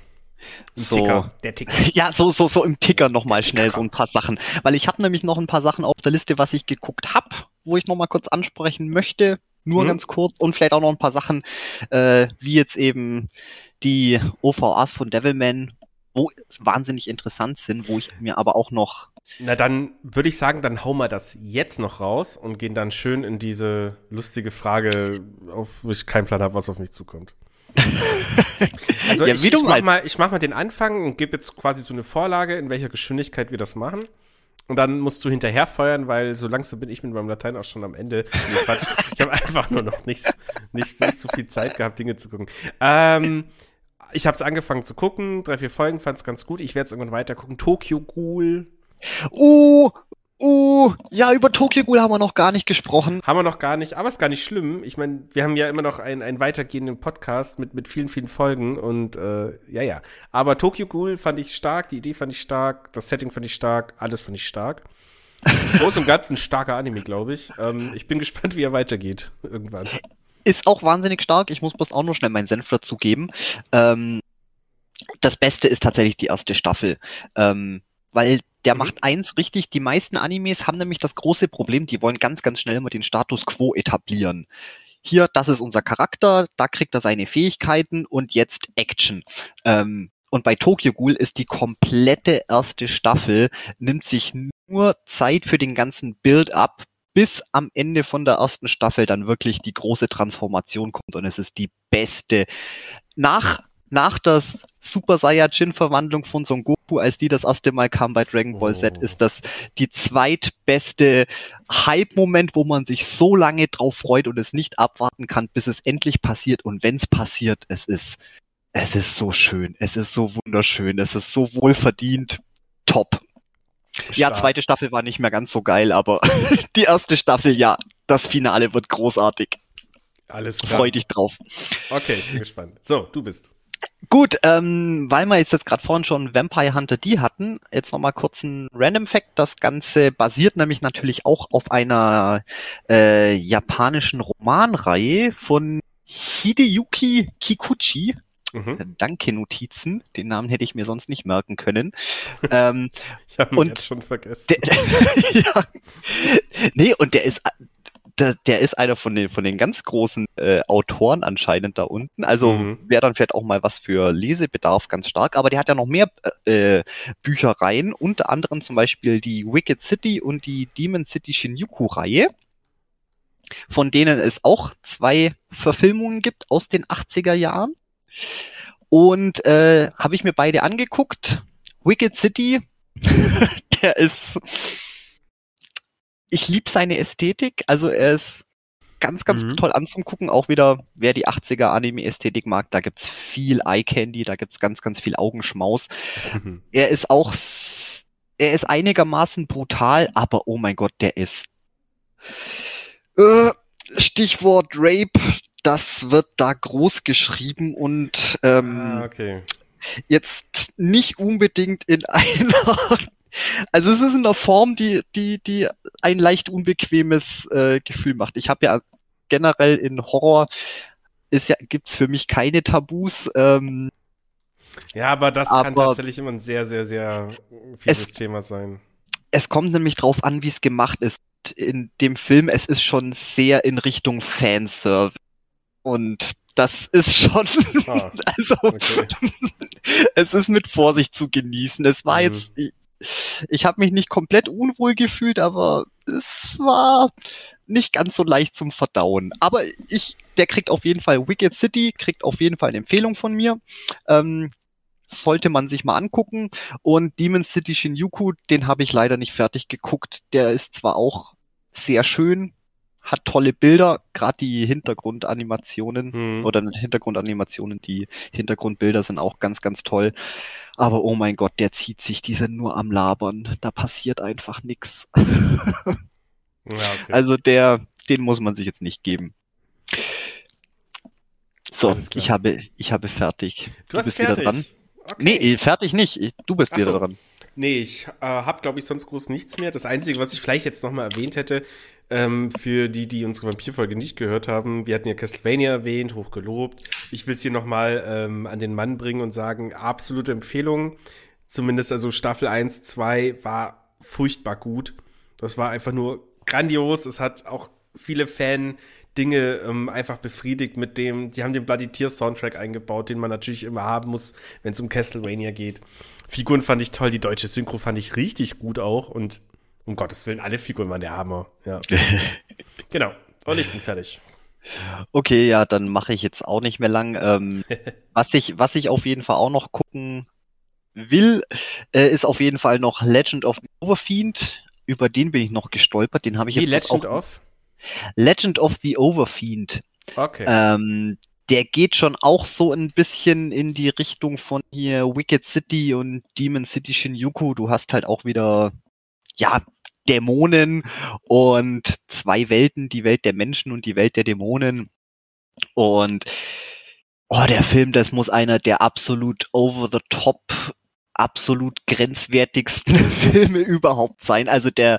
Speaker 2: So, Ticker, der Ticker. Ja, so, so, so im Ticker nochmal schnell so ein paar Sachen. Weil ich habe nämlich noch ein paar Sachen auf der Liste, was ich geguckt habe, wo ich nochmal kurz ansprechen möchte. Nur mhm. ganz kurz. Und vielleicht auch noch ein paar Sachen, äh, wie jetzt eben die OVAs von Devilman, wo wahnsinnig interessant sind, wo ich mir aber auch noch.
Speaker 1: Na, dann würde ich sagen, dann hauen wir das jetzt noch raus und gehen dann schön in diese lustige Frage, auf wo ich keinen Plan habe, was auf mich zukommt. also ja, ich, ich, mach mal, ich mach mal den Anfang und gebe jetzt quasi so eine Vorlage, in welcher Geschwindigkeit wir das machen. Und dann musst du hinterher feuern, weil so langsam bin ich mit meinem Latein auch schon am Ende. Nee, Quatsch. ich habe einfach nur noch nicht, nicht, nicht so viel Zeit gehabt, Dinge zu gucken. Ähm, ich habe es angefangen zu gucken, drei, vier Folgen, fand es ganz gut. Ich werde es irgendwann weiter gucken. Tokyo Ghoul.
Speaker 2: Oh, oh, ja, über Tokyo Ghoul haben wir noch gar nicht gesprochen.
Speaker 1: Haben wir noch gar nicht, aber ist gar nicht schlimm. Ich meine, wir haben ja immer noch einen, einen weitergehenden Podcast mit, mit vielen, vielen Folgen und äh, ja, ja. Aber Tokyo Ghoul fand ich stark, die Idee fand ich stark, das Setting fand ich stark, alles fand ich stark. Groß und ganz ein starker Anime, glaube ich. Ähm, ich bin gespannt, wie er weitergeht irgendwann.
Speaker 2: Ist auch wahnsinnig stark. Ich muss bloß auch nur schnell meinen Senf dazu geben. Ähm, das Beste ist tatsächlich die erste Staffel. Ähm, weil der mhm. macht eins richtig. Die meisten Animes haben nämlich das große Problem, die wollen ganz, ganz schnell immer den Status quo etablieren. Hier, das ist unser Charakter, da kriegt er seine Fähigkeiten und jetzt Action. Ähm, und bei Tokyo Ghoul ist die komplette erste Staffel, nimmt sich nur Zeit für den ganzen Build-up, bis am Ende von der ersten Staffel dann wirklich die große Transformation kommt und es ist die beste. Nach, nach der Super Saiyajin-Verwandlung von Son Goku, als die das erste Mal kam bei Dragon Ball Z, oh. ist das die zweitbeste Hype-Moment, wo man sich so lange drauf freut und es nicht abwarten kann, bis es endlich passiert. Und wenn es passiert, es ist, es ist so schön, es ist so wunderschön, es ist so wohlverdient, top. Ja, zweite Staffel war nicht mehr ganz so geil, aber die erste Staffel, ja, das Finale wird großartig.
Speaker 1: Alles klar.
Speaker 2: Freu dich drauf.
Speaker 1: Okay, ich bin gespannt. So, du bist.
Speaker 2: Gut, ähm, weil wir jetzt, jetzt gerade vorhin schon Vampire Hunter D hatten, jetzt nochmal kurz ein Random Fact. Das Ganze basiert nämlich natürlich auch auf einer äh, japanischen Romanreihe von Hideyuki Kikuchi. Mhm. Danke Notizen, den Namen hätte ich mir sonst nicht merken können.
Speaker 1: ähm, ich habe ihn jetzt schon vergessen. Der,
Speaker 2: ja, nee, und der ist der, der ist einer von den, von den ganz großen äh, Autoren anscheinend da unten. Also mhm. wäre dann vielleicht auch mal was für Lesebedarf ganz stark. Aber der hat ja noch mehr äh, Büchereien, unter anderem zum Beispiel die Wicked City und die Demon City Shinjuku-Reihe, von denen es auch zwei Verfilmungen gibt aus den 80er Jahren. Und äh, habe ich mir beide angeguckt. Wicked City, der ist. Ich liebe seine Ästhetik. Also er ist ganz, ganz mhm. toll anzugucken. Auch wieder, wer die 80er Anime-Ästhetik mag, da gibt's viel Eye-Candy, da gibt's ganz, ganz viel Augenschmaus. Mhm. Er ist auch, er ist einigermaßen brutal, aber oh mein Gott, der ist. Äh, Stichwort Rape, das wird da groß geschrieben und ähm, ah, okay. jetzt nicht unbedingt in einer also es ist in einer Form, die, die, die ein leicht unbequemes äh, Gefühl macht. Ich habe ja generell in Horror ist ja, gibt's für mich keine Tabus. Ähm,
Speaker 1: ja, aber das aber kann tatsächlich immer ein sehr, sehr, sehr fieses Thema sein.
Speaker 2: Es kommt nämlich drauf an, wie es gemacht ist. In dem Film, es ist schon sehr in Richtung Fanservice. Und das ist schon, ah, also, okay. es ist mit Vorsicht zu genießen. Es war mhm. jetzt, ich, ich habe mich nicht komplett unwohl gefühlt, aber es war, nicht ganz so leicht zum Verdauen. Aber ich, der kriegt auf jeden Fall Wicked City, kriegt auf jeden Fall eine Empfehlung von mir. Ähm, sollte man sich mal angucken. Und Demon City Shinjuku, den habe ich leider nicht fertig geguckt. Der ist zwar auch sehr schön, hat tolle Bilder, gerade die Hintergrundanimationen hm. oder Hintergrundanimationen, die Hintergrundbilder sind auch ganz, ganz toll. Aber oh mein Gott, der zieht sich, die sind nur am Labern. Da passiert einfach nix. ja, okay. Also der, den muss man sich jetzt nicht geben. So, ich habe, ich habe fertig.
Speaker 1: Du, du bist fertig. wieder dran.
Speaker 2: Okay. Nee, fertig nicht. Ich, du bist Ach wieder so. dran.
Speaker 1: Nee, ich äh, habe, glaube ich, sonst groß nichts mehr. Das Einzige, was ich vielleicht jetzt nochmal erwähnt hätte, ähm, für die, die unsere Vampirfolge nicht gehört haben, wir hatten ja Castlevania erwähnt, hochgelobt. Ich will es hier nochmal ähm, an den Mann bringen und sagen, absolute Empfehlung. Zumindest also Staffel 1, 2 war furchtbar gut. Das war einfach nur grandios. Es hat auch viele Fan Dinge ähm, einfach befriedigt mit dem, die haben den Bloody Tear Soundtrack eingebaut, den man natürlich immer haben muss, wenn es um Castlevania geht. Figuren fand ich toll, die deutsche Synchro fand ich richtig gut auch und um Gottes Willen, alle Figuren waren der Hammer. Ja. genau. Und ich bin fertig.
Speaker 2: Okay, ja, dann mache ich jetzt auch nicht mehr lang. Ähm, was ich, was ich auf jeden Fall auch noch gucken will, äh, ist auf jeden Fall noch Legend of the Overfiend. Über den bin ich noch gestolpert. Den habe ich
Speaker 1: Wie jetzt Legend auch, of?
Speaker 2: Legend of the Overfiend.
Speaker 1: Okay.
Speaker 2: Ähm, der geht schon auch so ein bisschen in die Richtung von hier Wicked City und Demon City Shinjuku. Du hast halt auch wieder, ja, Dämonen und zwei Welten, die Welt der Menschen und die Welt der Dämonen. Und oh, der Film, das muss einer der absolut over the top absolut grenzwertigsten Filme überhaupt sein. Also der,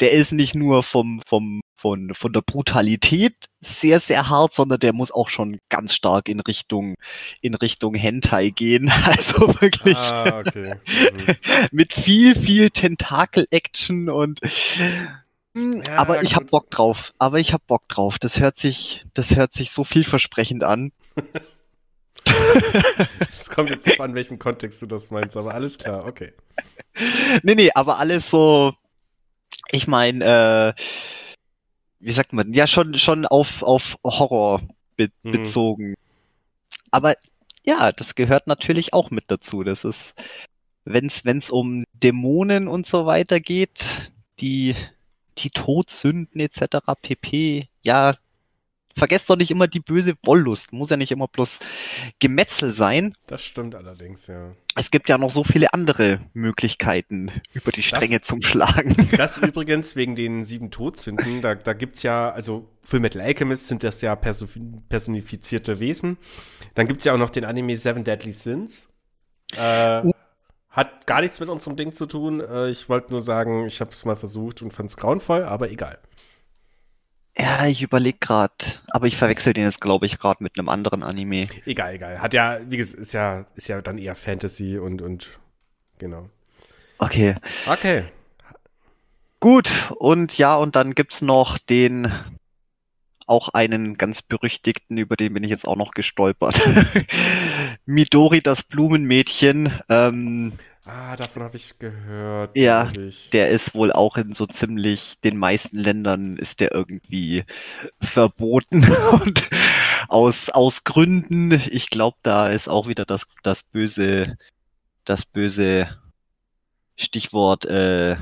Speaker 2: der ist nicht nur vom, vom, von, von der Brutalität sehr, sehr hart, sondern der muss auch schon ganz stark in Richtung, in Richtung Hentai gehen. Also wirklich ah, okay. mit viel, viel Tentakel-Action und hm, ja, aber ich hab Bock drauf. Aber ich hab Bock drauf. Das hört sich, das hört sich so vielversprechend an.
Speaker 1: Es kommt jetzt drauf an, welchem Kontext du das meinst, aber alles klar, okay.
Speaker 2: Nee, nee, aber alles so, ich meine, äh, wie sagt man, ja, schon, schon auf, auf Horror be mhm. bezogen. Aber ja, das gehört natürlich auch mit dazu. Das ist, wenn's, wenn's um Dämonen und so weiter geht, die, die Todsünden etc. pp. Ja, vergesst doch nicht immer die böse Wollust. Muss ja nicht immer bloß Gemetzel sein.
Speaker 1: Das stimmt allerdings, ja.
Speaker 2: Es gibt ja noch so viele andere Möglichkeiten, über die Stränge das, zum Schlagen.
Speaker 1: Das übrigens wegen den sieben Todsünden. Da, da gibt's ja, also Full Metal Alchemist sind das ja personifizierte Wesen. Dann gibt's ja auch noch den Anime Seven Deadly Sins. Äh. Hat gar nichts mit unserem Ding zu tun. Äh, ich wollte nur sagen, ich habe es mal versucht und fand es grauenvoll, aber egal.
Speaker 2: Ja, ich überlege gerade, aber ich verwechsel den jetzt, glaube ich, gerade mit einem anderen Anime.
Speaker 1: Egal, egal. Hat ja, wie gesagt, ist ja, ist ja dann eher Fantasy und, und genau.
Speaker 2: Okay.
Speaker 1: Okay.
Speaker 2: Gut, und ja, und dann gibt's noch den auch einen ganz berüchtigten, über den bin ich jetzt auch noch gestolpert. Midori, das Blumenmädchen. Ähm,
Speaker 1: Ah, davon habe ich gehört.
Speaker 2: Ja, der ist wohl auch in so ziemlich den meisten Ländern ist der irgendwie verboten und aus aus Gründen. Ich glaube, da ist auch wieder das das böse das böse Stichwort äh,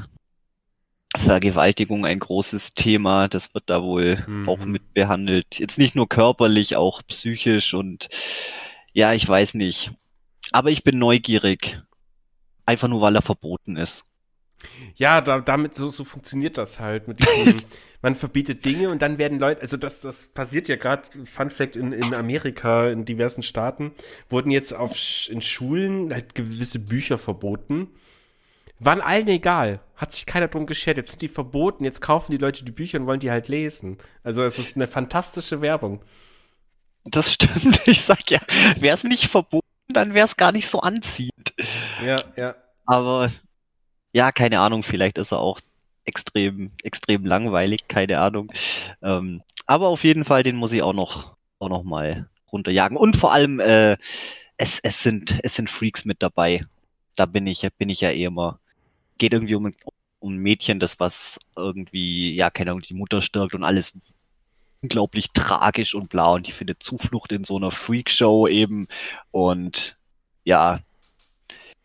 Speaker 2: Vergewaltigung ein großes Thema. Das wird da wohl mhm. auch mit behandelt. Jetzt nicht nur körperlich, auch psychisch und ja, ich weiß nicht. Aber ich bin neugierig einfach nur weil er verboten ist.
Speaker 1: Ja, da, damit so, so funktioniert das halt mit diesem, man verbietet Dinge und dann werden Leute, also das, das passiert ja gerade, Fun Fact, in, in Amerika, in diversen Staaten, wurden jetzt auf, in Schulen halt gewisse Bücher verboten. Waren allen egal. Hat sich keiner drum geschert. Jetzt sind die verboten. Jetzt kaufen die Leute die Bücher und wollen die halt lesen. Also es ist eine fantastische Werbung.
Speaker 2: Das stimmt. Ich sag ja, wäre es nicht verboten, dann wäre es gar nicht so anziehend.
Speaker 1: Ja, ja.
Speaker 2: Aber ja, keine Ahnung, vielleicht ist er auch extrem, extrem langweilig, keine Ahnung. Ähm, aber auf jeden Fall, den muss ich auch noch, auch noch mal runterjagen. Und vor allem, äh, es, es sind, es sind Freaks mit dabei. Da bin ich, bin ich ja eh immer. Geht irgendwie um, um ein Mädchen, das was irgendwie, ja, keine Ahnung, die Mutter stirbt und alles unglaublich tragisch und blau und die findet Zuflucht in so einer Freakshow eben und ja,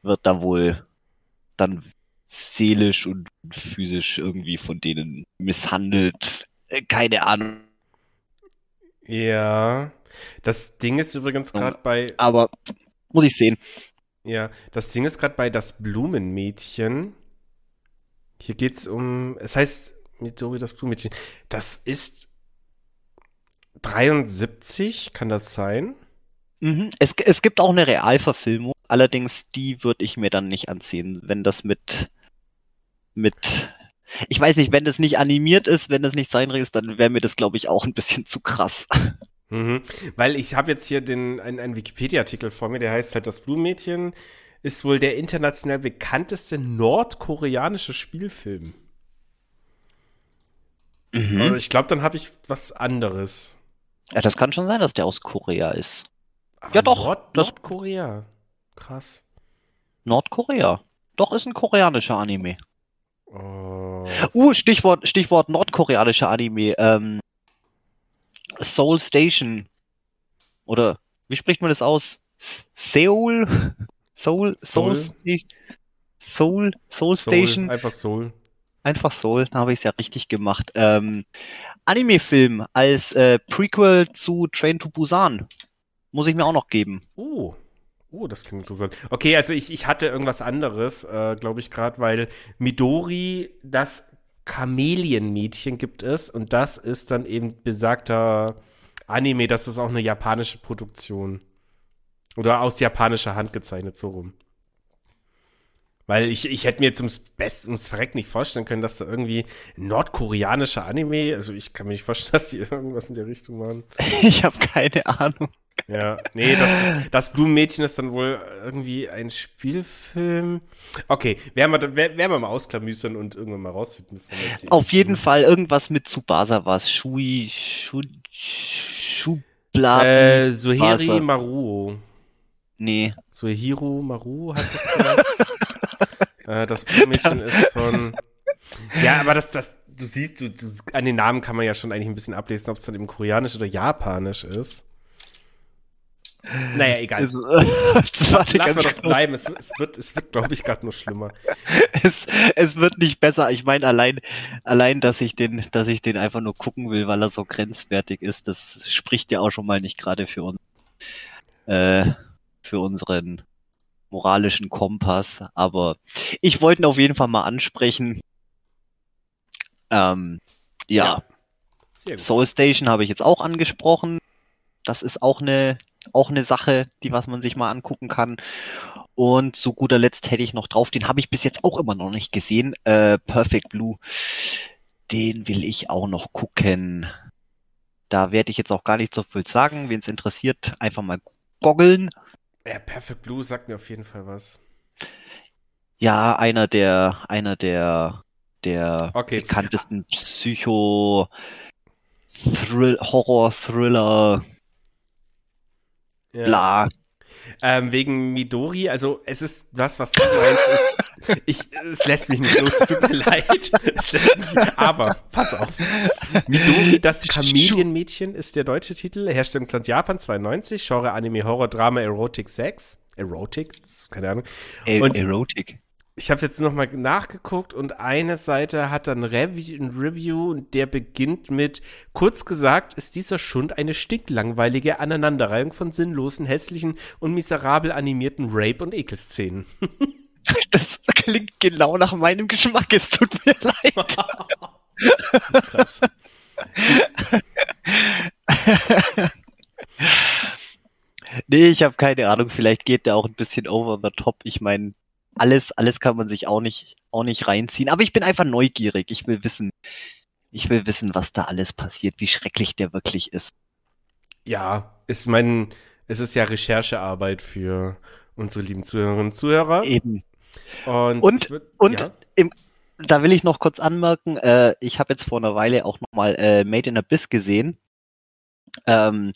Speaker 2: wird da wohl dann seelisch und physisch irgendwie von denen misshandelt. Äh, keine Ahnung.
Speaker 1: Ja, das Ding ist übrigens gerade bei.
Speaker 2: Aber muss ich sehen.
Speaker 1: Ja, das Ding ist gerade bei das Blumenmädchen. Hier geht's um. Es heißt Midori das Blumenmädchen. Das ist 73, kann das sein?
Speaker 2: Mhm. Es, es gibt auch eine Realverfilmung, allerdings die würde ich mir dann nicht ansehen, wenn das mit mit ich weiß nicht, wenn das nicht animiert ist, wenn das nicht Zeichentrick ist, dann wäre mir das, glaube ich, auch ein bisschen zu krass.
Speaker 1: Mhm. Weil ich habe jetzt hier den, einen, einen Wikipedia-Artikel vor mir, der heißt halt, das Blumenmädchen ist wohl der international bekannteste nordkoreanische Spielfilm. Mhm. Aber ich glaube, dann habe ich was anderes.
Speaker 2: Ja, das kann schon sein, dass der aus Korea ist.
Speaker 1: Aber ja, doch. Nord Nordkorea. Krass.
Speaker 2: Nordkorea. Doch, ist ein koreanischer Anime. Oh. Uh, Stichwort, Stichwort nordkoreanischer Anime. Ähm, Soul Station. Oder wie spricht man das aus? Seoul? Soul? Soul? Soul, Soul, Soul Station?
Speaker 1: Soul, einfach Soul.
Speaker 2: Einfach Soul, da habe ich es ja richtig gemacht. Ähm, Anime-Film als äh, Prequel zu Train to Busan. Muss ich mir auch noch geben.
Speaker 1: Oh. Oh, das klingt interessant. Okay, also ich, ich hatte irgendwas anderes, äh, glaube ich, gerade, weil Midori, das Chameleon-Mädchen gibt es und das ist dann eben besagter Anime, das ist auch eine japanische Produktion. Oder aus japanischer Hand gezeichnet, so rum. Weil ich, ich hätte mir jetzt ums Best, ums Verreck nicht vorstellen können, dass da irgendwie nordkoreanischer Anime, also ich kann mir nicht vorstellen, dass die irgendwas in der Richtung machen.
Speaker 2: Ich habe keine Ahnung.
Speaker 1: Ja, nee, das, das Blumenmädchen ist dann wohl irgendwie ein Spielfilm. Okay, werden wir, werden wir mal ausklamüsern und irgendwann mal rausfinden.
Speaker 2: Auf jeden Fall irgendwas mit Tsubasa was. Shui, Shu, Schubla.
Speaker 1: Äh, Soheri Maruo.
Speaker 2: Nee.
Speaker 1: Sohiro Maruo hat das gemacht. äh, das Blumenmädchen ist von. Ja, aber das, das, du siehst, du, du, an den Namen kann man ja schon eigentlich ein bisschen ablesen, ob es dann eben koreanisch oder japanisch ist. Naja, egal. Es, Lass, lass mal das bleiben. Es, es wird, es wird glaube ich, gerade nur schlimmer.
Speaker 2: Es, es wird nicht besser. Ich meine, allein, allein, dass ich den, dass ich den einfach nur gucken will, weil er so grenzwertig ist, das spricht ja auch schon mal nicht gerade für uns, äh, für unseren moralischen Kompass. Aber ich wollte ihn auf jeden Fall mal ansprechen. Ähm, ja. ja. Soul Station habe ich jetzt auch angesprochen. Das ist auch eine auch eine Sache, die was man sich mal angucken kann. Und zu guter Letzt hätte ich noch drauf, den habe ich bis jetzt auch immer noch nicht gesehen, äh, Perfect Blue. Den will ich auch noch gucken. Da werde ich jetzt auch gar nicht so viel sagen. Wen es interessiert, einfach mal goggeln.
Speaker 1: Ja, Perfect Blue sagt mir auf jeden Fall was.
Speaker 2: Ja, einer der, einer der, der okay. bekanntesten Psycho Thrill, Horror Thriller
Speaker 1: ja. Bla. Ähm, wegen Midori, also es ist das, was du meinst, ist, ich, es lässt mich nicht los, tut mir leid. Es lässt mich, aber, pass auf. Midori, das Chameleon-Mädchen ist der deutsche Titel, Herstellungsland Japan 92, Genre Anime, Horror, Drama, Erotic, Sex. Erotic? keine Ahnung.
Speaker 2: Und, Erotic
Speaker 1: ich habe es jetzt nochmal nachgeguckt und eine Seite hat dann ein Review und der beginnt mit, kurz gesagt, ist dieser Schund eine stinklangweilige Aneinanderreihung von sinnlosen, hässlichen und miserabel animierten Rape- und Ekelszenen.
Speaker 2: Das klingt genau nach meinem Geschmack, es tut mir leid. Krass. nee, ich habe keine Ahnung, vielleicht geht der auch ein bisschen over the top. Ich meine, alles, alles kann man sich auch nicht, auch nicht reinziehen. Aber ich bin einfach neugierig. Ich will wissen, ich will wissen, was da alles passiert, wie schrecklich der wirklich ist.
Speaker 1: Ja, ist mein, es ist ja Recherchearbeit für unsere lieben Zuhörerinnen und Zuhörer.
Speaker 2: Eben. Und, und, würd, und ja? im, da will ich noch kurz anmerken, äh, ich habe jetzt vor einer Weile auch nochmal äh, Made in Abyss gesehen. Ähm,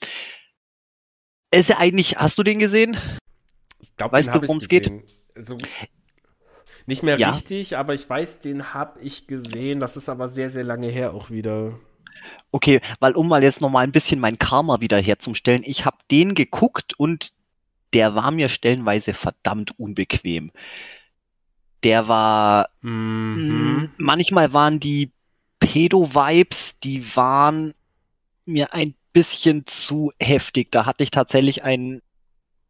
Speaker 2: ist ja eigentlich, hast du den gesehen?
Speaker 1: Ich glaube, weißt du, worum es geht?
Speaker 2: so,
Speaker 1: Nicht mehr ja. richtig, aber ich weiß, den habe ich gesehen. Das ist aber sehr, sehr lange her auch wieder.
Speaker 2: Okay, weil um mal jetzt nochmal ein bisschen mein Karma wieder herzustellen, ich habe den geguckt und der war mir stellenweise verdammt unbequem. Der war, mhm. manchmal waren die Pedo-Vibes, die waren mir ein bisschen zu heftig. Da hatte ich tatsächlich ein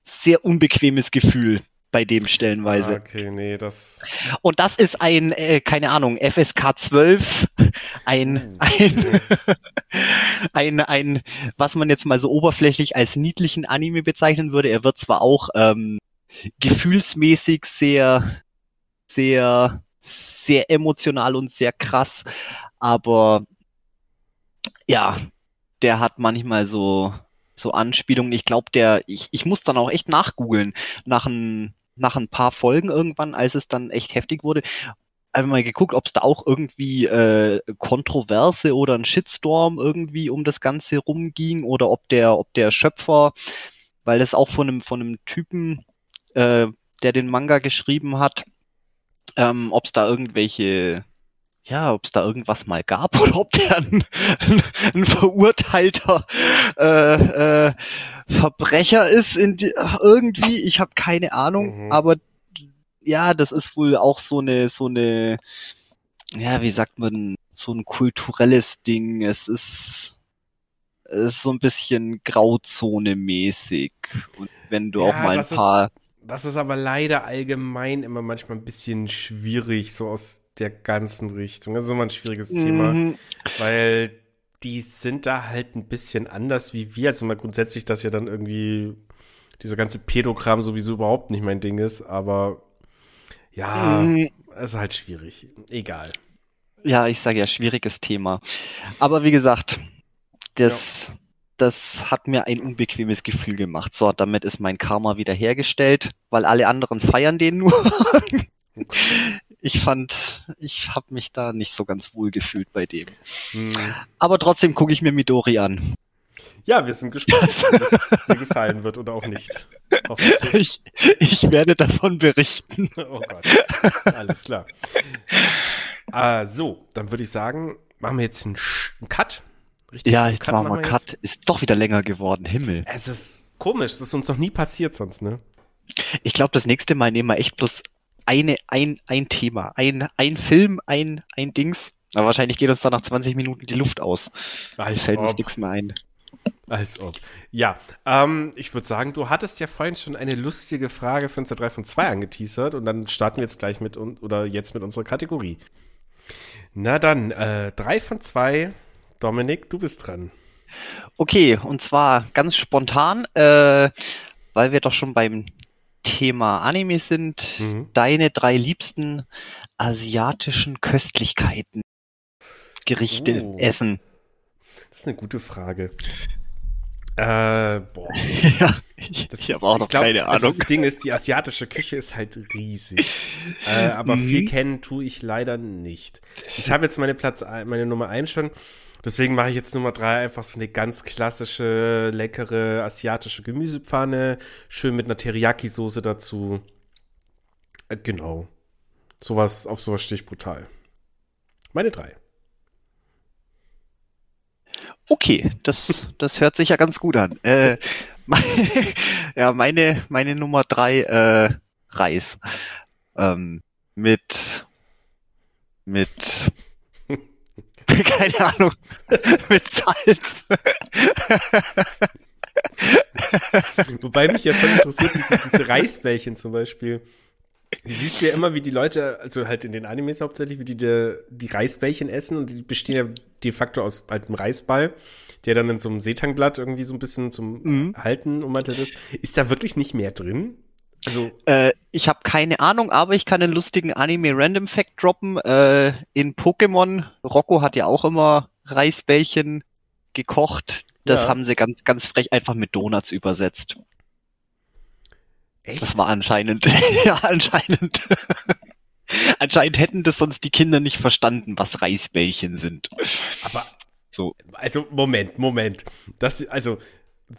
Speaker 2: sehr unbequemes Gefühl bei dem stellenweise.
Speaker 1: Ah, okay, nee, das.
Speaker 2: Und das ist ein, äh, keine Ahnung, FSK 12, ein, uh, ein, ein, ein, was man jetzt mal so oberflächlich als niedlichen Anime bezeichnen würde. Er wird zwar auch ähm, gefühlsmäßig sehr, sehr, sehr emotional und sehr krass, aber ja, der hat manchmal so so Anspielungen. Ich glaube, der, ich, ich muss dann auch echt nachgoogeln nach ein, nach ein paar Folgen irgendwann, als es dann echt heftig wurde. Einfach mal geguckt, ob es da auch irgendwie äh, Kontroverse oder ein Shitstorm irgendwie um das Ganze rumging oder ob der, ob der Schöpfer, weil das auch von einem, von einem Typen, äh, der den Manga geschrieben hat, ähm, ob es da irgendwelche ja, ob es da irgendwas mal gab oder ob der ein, ein verurteilter äh, äh, Verbrecher ist in die, irgendwie. Ich habe keine Ahnung, mhm. aber ja, das ist wohl auch so eine so eine ja, wie sagt man, so ein kulturelles Ding. Es ist es ist so ein bisschen Grauzone-mäßig. Und wenn du ja, auch mal ein paar.
Speaker 1: Ist, das ist aber leider allgemein immer manchmal ein bisschen schwierig, so aus der ganzen Richtung. Das ist immer ein schwieriges mhm. Thema, weil die sind da halt ein bisschen anders wie wir. Also mal grundsätzlich, dass ja dann irgendwie dieser ganze Pädogramm sowieso überhaupt nicht mein Ding ist, aber ja, mhm. ist halt schwierig. Egal.
Speaker 2: Ja, ich sage ja, schwieriges Thema. Aber wie gesagt, das, ja. das hat mir ein unbequemes Gefühl gemacht. So, damit ist mein Karma wiederhergestellt, weil alle anderen feiern den nur. ich fand, ich habe mich da nicht so ganz wohl gefühlt bei dem. Hm. Aber trotzdem gucke ich mir Midori an.
Speaker 1: Ja, wir sind gespannt, ob es dir gefallen wird oder auch nicht.
Speaker 2: Ich, ich werde davon berichten.
Speaker 1: Oh Gott. Alles klar. Äh, so, dann würde ich sagen, machen wir jetzt einen, einen Cut.
Speaker 2: Richtig? Ja, jetzt machen wir Cut. Jetzt. Ist doch wieder länger geworden. Himmel.
Speaker 1: Es ist komisch. Das ist uns noch nie passiert sonst, ne?
Speaker 2: Ich glaube, das nächste Mal nehmen wir echt bloß eine, ein, ein Thema, ein, ein Film, ein, ein Dings. Aber wahrscheinlich geht uns da nach 20 Minuten die Luft aus.
Speaker 1: Als fällt uns nichts mehr ein. Als ob. Ja, ähm, ich würde sagen, du hattest ja vorhin schon eine lustige Frage für unser 3 von 2 angeteasert und dann starten wir jetzt gleich mit oder jetzt mit unserer Kategorie. Na dann, äh, 3 von 2. Dominik, du bist dran.
Speaker 2: Okay, und zwar ganz spontan, äh, weil wir doch schon beim Thema Anime sind mhm. deine drei liebsten asiatischen Köstlichkeiten, Gerichte, oh. Essen?
Speaker 1: Das ist eine gute Frage. Äh, boah.
Speaker 2: ja, ich, das, ich habe auch noch glaub, keine Ahnung. Also
Speaker 1: das Ding ist, die asiatische Küche ist halt riesig. äh, aber mhm. viel kennen tue ich leider nicht. Ich habe jetzt meine Platz, meine Nummer eins schon. Deswegen mache ich jetzt Nummer drei einfach so eine ganz klassische, leckere asiatische Gemüsepfanne. Schön mit einer Teriyaki-Soße dazu. Äh, genau. Sowas, auf sowas stehe ich brutal. Meine drei.
Speaker 2: Okay, das, das hört sich ja ganz gut an. Äh, meine, ja, meine, meine Nummer drei, äh, Reis. Ähm, mit, mit Keine Ahnung. Mit Salz.
Speaker 1: Wobei mich ja schon interessiert, diese, diese Reisbällchen zum Beispiel. Die siehst du ja immer, wie die Leute, also halt in den Animes hauptsächlich, wie die die, die Reisbällchen essen und die bestehen ja de facto aus altem Reisball, der dann in so einem Seetangblatt irgendwie so ein bisschen zum mhm. Halten ummantet ist. Ist da wirklich nicht mehr drin?
Speaker 2: Also äh, ich habe keine Ahnung, aber ich kann einen lustigen Anime Random Fact droppen. Äh, in Pokémon, Rocco hat ja auch immer Reisbällchen gekocht. Das ja. haben sie ganz, ganz frech einfach mit Donuts übersetzt. Echt? Das war anscheinend, ja, anscheinend. anscheinend hätten das sonst die Kinder nicht verstanden, was Reisbällchen sind.
Speaker 1: Aber so. Also Moment, Moment. Das also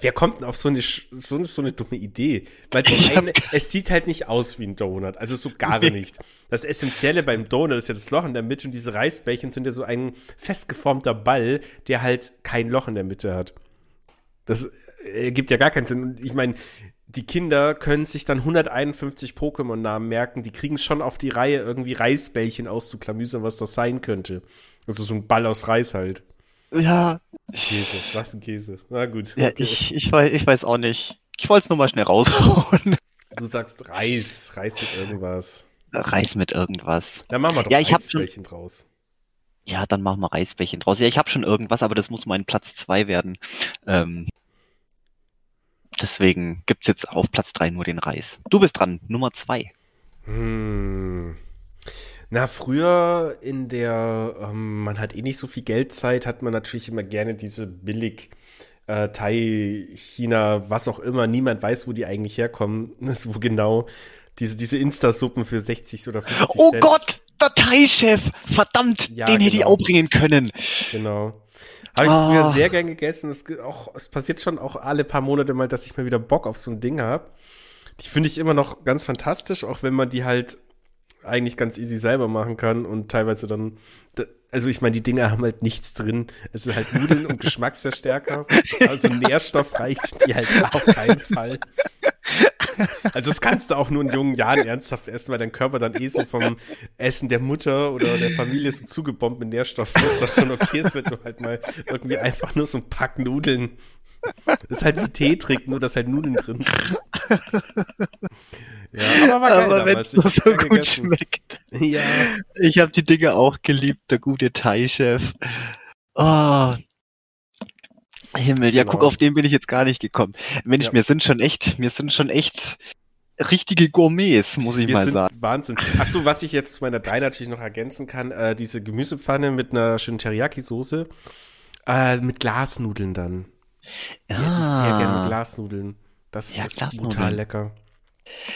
Speaker 1: wer kommt denn auf so eine, so eine, so eine dumme Idee? Weil zum einen, es sieht halt nicht aus wie ein Donut, also so gar nicht. Das Essentielle beim Donut ist ja das Loch in der Mitte und diese Reisbällchen sind ja so ein festgeformter Ball, der halt kein Loch in der Mitte hat. Das ergibt ja gar keinen Sinn. Und ich meine, die Kinder können sich dann 151 Pokémon-Namen merken, die kriegen schon auf die Reihe, irgendwie Reisbällchen auszuklamüsern, was das sein könnte. Also so ein Ball aus Reis halt.
Speaker 2: Ja.
Speaker 1: Käse, was ein Käse. Na gut.
Speaker 2: Ja, okay. ich, ich, weiß, ich weiß auch nicht. Ich wollte es nur mal schnell raushauen.
Speaker 1: Du sagst Reis, Reis mit irgendwas.
Speaker 2: Reis mit irgendwas.
Speaker 1: Dann machen wir doch
Speaker 2: ja, ich
Speaker 1: Reisbällchen
Speaker 2: schon,
Speaker 1: draus.
Speaker 2: Ja, dann machen wir Reisbällchen draus. Ja, ich habe schon irgendwas, aber das muss mein Platz zwei werden. Ähm, deswegen gibt's jetzt auf Platz drei nur den Reis. Du bist dran, Nummer zwei.
Speaker 1: Hm. Na, früher in der, ähm, man hat eh nicht so viel Geldzeit, hat man natürlich immer gerne diese billig äh, Thai, China, was auch immer, niemand weiß, wo die eigentlich herkommen, wo genau. Diese, diese Insta-Suppen für 60 oder 50
Speaker 2: Oh Cent. Gott, der Thai-Chef, verdammt,
Speaker 1: Ja,
Speaker 2: den hätte ich
Speaker 1: genau.
Speaker 2: auch bringen können.
Speaker 1: Genau. Habe ich
Speaker 2: Ah.
Speaker 1: früher sehr gern gegessen. Es, auch, es passiert schon auch alle paar Monate mal, dass ich mal wieder Bock auf so ein Ding habe. Die finde ich immer noch ganz fantastisch, auch wenn man die halt eigentlich ganz easy selber machen kann und teilweise dann, da- also ich meine, die Dinger haben halt nichts drin. Es sind halt Nudeln und Geschmacksverstärker. Also nährstoffreich sind die halt auf keinen Fall. Also das kannst du auch nur in jungen Jahren ernsthaft essen, weil dein Körper dann eh so vom Essen der Mutter oder der Familie so zugebombt mit Nährstoffen ist, das schon okay ist, wenn du halt mal irgendwie einfach nur so ein Pack Nudeln. Das ist halt wie Tee trinken, nur dass halt Nudeln drin sind. Ja, aber
Speaker 2: Aber wenn es so gut
Speaker 1: gegessen.
Speaker 2: schmeckt.
Speaker 1: Ja,
Speaker 2: Ich habe die Dinge auch geliebt, der gute Thai-Chef. Oh. Himmel, ja,
Speaker 1: Genau.
Speaker 2: guck, auf den bin ich jetzt gar nicht gekommen. Mensch,
Speaker 1: Ja.
Speaker 2: mir sind schon echt, mir sind schon echt richtige Gourmets, muss ich
Speaker 1: wir
Speaker 2: mal sagen.
Speaker 1: Wahnsinn. Ach so, was ich jetzt zu meiner 3 natürlich noch ergänzen kann, äh, diese Gemüsepfanne mit einer schönen Teriyaki-Soße, äh, mit Glasnudeln dann. Esse ich sehr gerne Glasnudeln. Das
Speaker 2: Ja,
Speaker 1: ist
Speaker 2: Glasnudeln.
Speaker 1: brutal lecker.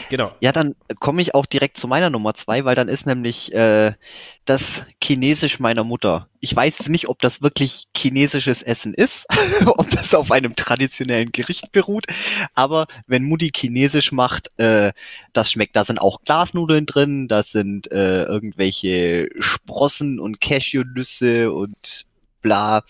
Speaker 1: Genau.
Speaker 2: Ja, dann komme ich auch direkt zu meiner Nummer zwei, weil dann ist nämlich äh, das Chinesisch meiner Mutter. Ich weiß nicht, ob das wirklich chinesisches Essen ist, ob das auf einem traditionellen Gericht beruht, aber wenn Mutti Chinesisch macht, äh, das schmeckt. Da sind auch Glasnudeln drin, da sind äh, irgendwelche Sprossen und Cashewnüsse und bla.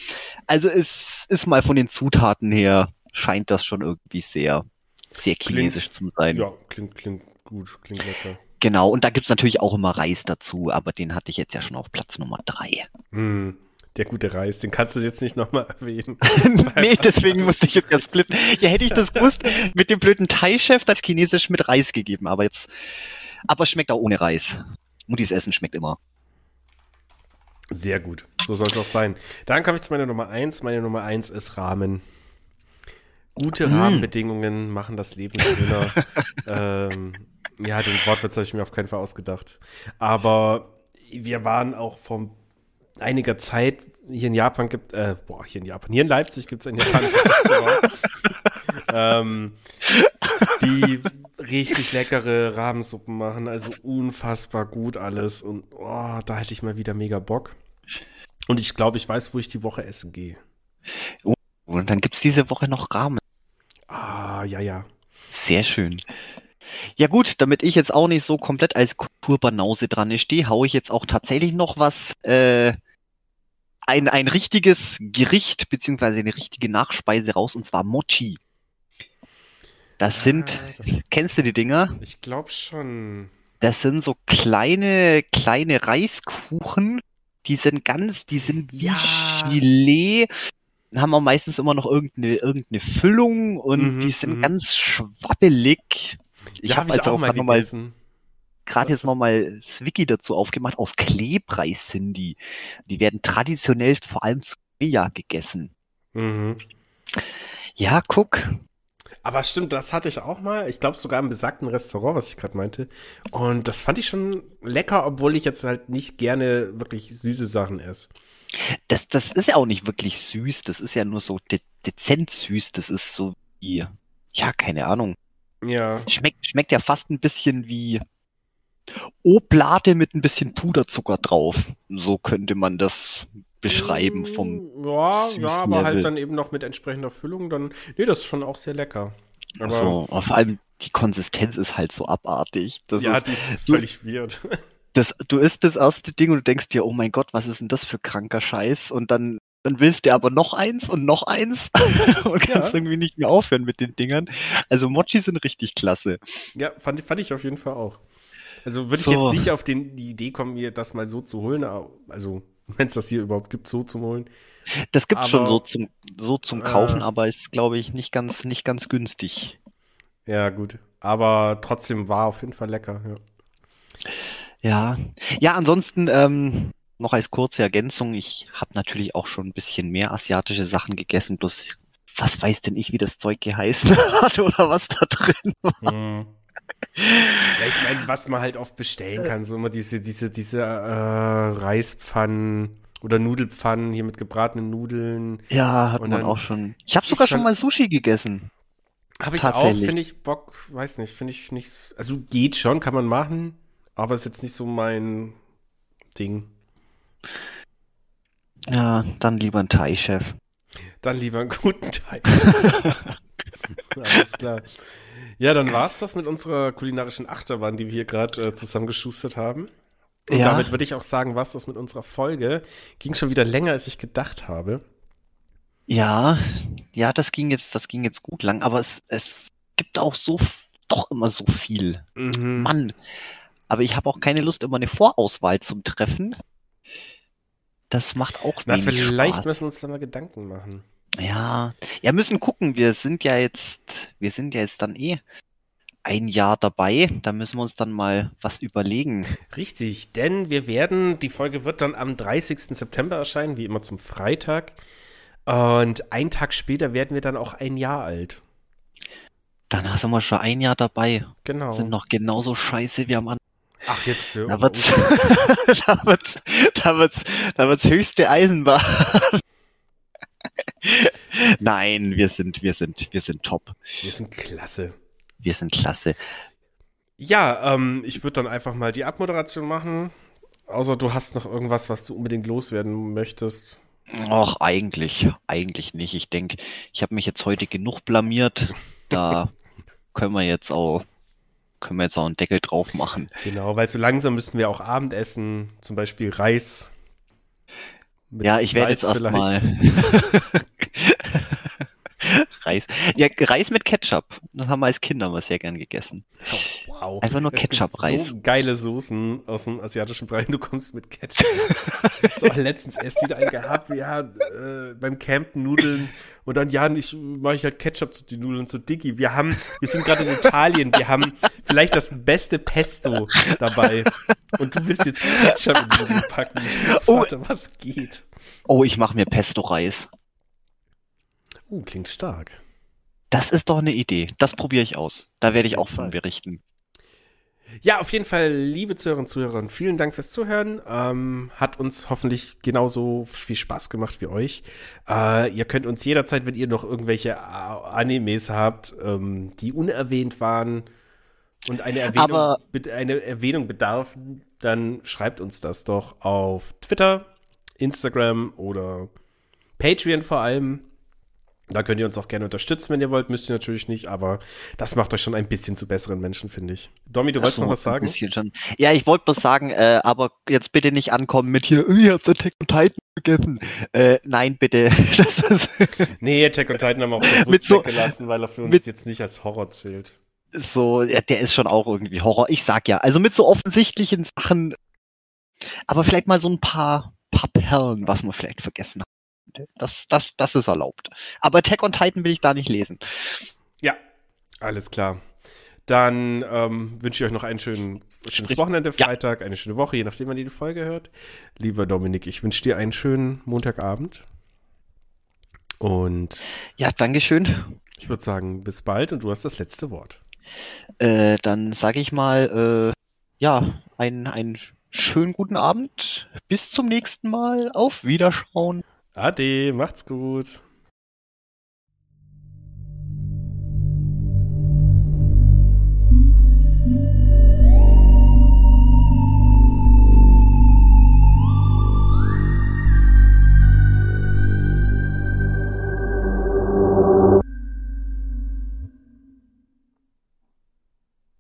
Speaker 2: Also es ist mal von den Zutaten her, scheint das schon irgendwie sehr, sehr
Speaker 1: Klingt-
Speaker 2: chinesisch zu sein.
Speaker 1: Ja, klingt, klingt gut, klingt lecker.
Speaker 2: Genau, und da gibt's natürlich auch immer Reis dazu, aber den hatte ich jetzt ja schon auf Platz Nummer drei.
Speaker 1: Hm, der gute Reis, den kannst du jetzt nicht nochmal erwähnen.
Speaker 2: nee, deswegen musste ich jetzt ganz splitten. Ja, hätte ich das gewusst, mit dem blöden Thai-Chef das Chinesisch mit Reis gegeben, aber jetzt, aber es schmeckt auch ohne Reis. Muttis Essen schmeckt immer.
Speaker 1: Sehr gut. So soll es auch sein. Dann komme ich zu meiner Nummer 1. Meine Nummer 1 ist Rahmen. Gute
Speaker 2: Mm.
Speaker 1: Rahmenbedingungen machen das Leben schöner. ähm, ja, den Wortwitz habe ich mir auf keinen Fall ausgedacht. Aber wir waren auch vor einiger Zeit hier in Japan gibt, äh, boah, hier in Japan, hier in Leipzig gibt es ein japanisches Restaurant. ähm, die richtig leckere Rahmensuppen machen, also unfassbar gut alles. Und oh, da hätte ich mal wieder mega Bock. Und ich glaube, ich weiß, wo ich die Woche essen gehe.
Speaker 2: Und dann gibt's diese Woche noch Ramen.
Speaker 1: Ah, ja, ja.
Speaker 2: Sehr schön. Ja gut, damit ich jetzt auch nicht so komplett als Kulturbanause dran stehe, hau ich jetzt auch tatsächlich noch was, äh, ein, ein richtiges Gericht beziehungsweise eine richtige Nachspeise raus, und zwar Mochi. Das sind,
Speaker 1: Ah, das,
Speaker 2: kennst du die Dinger?
Speaker 1: ich glaube schon.
Speaker 2: Das sind so kleine, kleine Reiskuchen. Die sind ganz, die sind wie
Speaker 1: Ja.
Speaker 2: Gelee, haben auch meistens immer noch irgendeine, irgendeine Füllung und
Speaker 1: Mhm,
Speaker 2: die sind
Speaker 1: mhm.
Speaker 2: ganz schwabbelig. Ich
Speaker 1: ja,
Speaker 2: habe
Speaker 1: hab
Speaker 2: also
Speaker 1: auch mal
Speaker 2: noch mal
Speaker 1: gegessen.
Speaker 2: Gerade jetzt nochmal das Wiki dazu aufgemacht. Aus Klebreis sind die. Die werden traditionell vor allem zu Soja gegessen.
Speaker 1: Mhm.
Speaker 2: Ja, guck.
Speaker 1: Aber stimmt, das hatte ich auch mal. Ich glaube sogar im besagten Restaurant, was ich gerade meinte. Und das fand ich schon lecker, obwohl ich jetzt halt nicht gerne wirklich süße Sachen esse.
Speaker 2: Das, das ist ja auch nicht wirklich süß. Das ist ja nur so de dezent süß. Das ist so wie, ja, keine Ahnung.
Speaker 1: Ja.
Speaker 2: Schmeckt, schmeckt ja fast ein bisschen wie Oblate mit ein bisschen Puderzucker drauf. So könnte man das beschreiben vom.
Speaker 1: Ja, ja, aber halt dann eben noch mit entsprechender Füllung. Dann, nee, das ist schon auch sehr lecker.
Speaker 2: Aber so, vor allem die Konsistenz ist halt so abartig.
Speaker 1: Das ja, ist, die ist völlig weird.
Speaker 2: Das, du isst das erste Ding und du denkst dir, oh mein Gott, was ist denn das für kranker Scheiß? Und dann, dann willst du aber noch eins und noch eins und kannst ja. irgendwie nicht mehr aufhören mit den Dingern. Also Mochi sind richtig klasse.
Speaker 1: Ja, fand, fand ich auf jeden Fall auch. Also würde so. ich jetzt nicht auf den, die Idee kommen, mir das mal so zu holen. Also, wenn es das hier überhaupt gibt, so zu holen.
Speaker 2: Das gibt es schon so zum, so zum Kaufen, äh, aber ist, glaube ich, nicht ganz, nicht ganz günstig.
Speaker 1: Ja, gut. Aber trotzdem war auf jeden Fall lecker, ja.
Speaker 2: Ja, ja ansonsten ähm, noch als kurze Ergänzung, ich habe natürlich auch schon ein bisschen mehr asiatische Sachen gegessen, bloß was weiß denn ich, wie das Zeug geheißen hat oder was da drin war. Hm.
Speaker 1: Ja, ich meine, was man halt oft bestellen kann, so immer diese, diese, diese äh, Reispfannen oder Nudelpfannen hier mit gebratenen Nudeln.
Speaker 2: Ja, hat man dann auch schon. Ich habe sogar schon mal Sushi gegessen.
Speaker 1: Habe ich auch, finde ich Bock, weiß nicht, finde ich nicht, also geht schon, kann man machen, aber ist jetzt nicht so mein Ding.
Speaker 2: Ja, dann lieber ein Thai-Chef.
Speaker 1: Dann lieber einen guten Thai. Alles klar. Ja, dann war es das mit unserer kulinarischen Achterbahn, die wir hier gerade äh, zusammengeschustert haben. Und ja. damit würde ich auch sagen, was das mit unserer Folge. Ging schon wieder länger, als ich gedacht habe.
Speaker 2: Ja, ja, das ging jetzt, das ging jetzt gut lang, aber es, es gibt auch so, doch immer so viel. Mhm. Mann. Aber ich habe auch keine Lust, immer eine Vorauswahl zum Treffen. Das macht auch
Speaker 1: Na, vielleicht Spaß. müssen wir uns da mal Gedanken machen.
Speaker 2: Ja, ja, müssen gucken. Wir sind ja jetzt, wir sind ja jetzt dann eh ein Jahr dabei. Da müssen wir uns dann mal was überlegen.
Speaker 1: Richtig, denn wir werden, die Folge wird dann am 30. September erscheinen, wie immer zum Freitag. Und einen Tag später werden wir dann auch ein Jahr alt.
Speaker 2: Dann sind wir schon ein Jahr dabei.
Speaker 1: Genau.
Speaker 2: Sind noch genauso scheiße wie am Anfang.
Speaker 1: Ach, jetzt hör
Speaker 2: da wird's, da wird's, da wird's, da wird's höchste Eisenbahn. Nein, wir sind, wir sind, wir sind top.
Speaker 1: Wir sind klasse.
Speaker 2: Wir sind klasse.
Speaker 1: Ja, ähm, ich würde dann einfach mal die Abmoderation machen. Außer du hast noch irgendwas, was du unbedingt loswerden möchtest.
Speaker 2: Ach, eigentlich, eigentlich nicht. Ich denke, ich habe mich jetzt heute genug blamiert. Da können wir jetzt auch, können wir jetzt auch einen Deckel drauf machen.
Speaker 1: Genau, weil so langsam müssen wir auch Abendessen, zum Beispiel Reis.
Speaker 2: Ja, ich werde jetzt erstmal Reis. Ja, Reis mit Ketchup. Das haben wir als Kinder mal sehr gern gegessen.
Speaker 1: Oh, wow.
Speaker 2: Einfach nur Ketchup-Reis. So
Speaker 1: geile Soßen aus dem asiatischen Bereich. Du kommst mit Ketchup. so, letztens erst wieder einen gehabt, ja, äh, beim Campen Nudeln. Und dann, ja, ich mache ich halt Ketchup zu den Nudeln zu Diggi. Wir haben, wir sind gerade in Italien. Wir haben vielleicht das beste Pesto dabei. Und du willst jetzt Ketchup in die Nudeln packen. Vater, oh. was geht?
Speaker 2: Oh, ich mache mir Pesto-Reis.
Speaker 1: Uh, klingt stark.
Speaker 2: Das ist doch eine Idee. Das probiere ich aus. Da werde ich auch von berichten.
Speaker 1: Ja, auf jeden Fall, liebe Zuhörerinnen und Zuhörer, vielen Dank fürs Zuhören. Ähm, hat uns hoffentlich genauso viel Spaß gemacht wie euch. Äh, ihr könnt uns jederzeit, wenn ihr noch irgendwelche Animes habt, ähm, die unerwähnt waren und eine Erwähnung, eine Erwähnung bedarf, dann schreibt uns das doch auf Twitter, Instagram oder Patreon vor allem. Da könnt ihr uns auch gerne unterstützen, wenn ihr wollt. Müsst ihr natürlich nicht, aber das macht euch schon ein bisschen zu besseren Menschen, finde ich. Domi, du wolltest so, noch was sagen?
Speaker 2: Schon. Ja, ich wollte bloß sagen, äh, aber jetzt bitte nicht ankommen mit hier, ihr habt Attack on Titan vergessen. Äh, nein, bitte.
Speaker 1: das ist nee, Attack on Titan haben wir auch bewusst so, weggelassen, weil er für uns jetzt nicht als Horror zählt.
Speaker 2: So, ja, der ist schon auch irgendwie Horror. Ich sag ja, also mit so offensichtlichen Sachen, aber vielleicht mal so ein paar, paar Perlen, was man vielleicht vergessen hat. Das, das, das ist erlaubt. Aber Tech on Titan will ich da nicht lesen.
Speaker 1: Ja, alles klar. Dann ähm, wünsche ich euch noch einen schönen, schönes Wochenende, Freitag, ja. eine schöne Woche, je nachdem, wann ihr die Folge hört. Lieber Dominik, ich wünsche dir einen schönen Montagabend. Und
Speaker 2: ja, Dankeschön.
Speaker 1: Ich würde sagen, bis bald und du hast das letzte Wort.
Speaker 2: Äh, dann sage ich mal, äh, ja, einen, einen schönen guten Abend. Bis zum nächsten Mal. Auf Wiederschauen.
Speaker 1: Ade, macht's gut.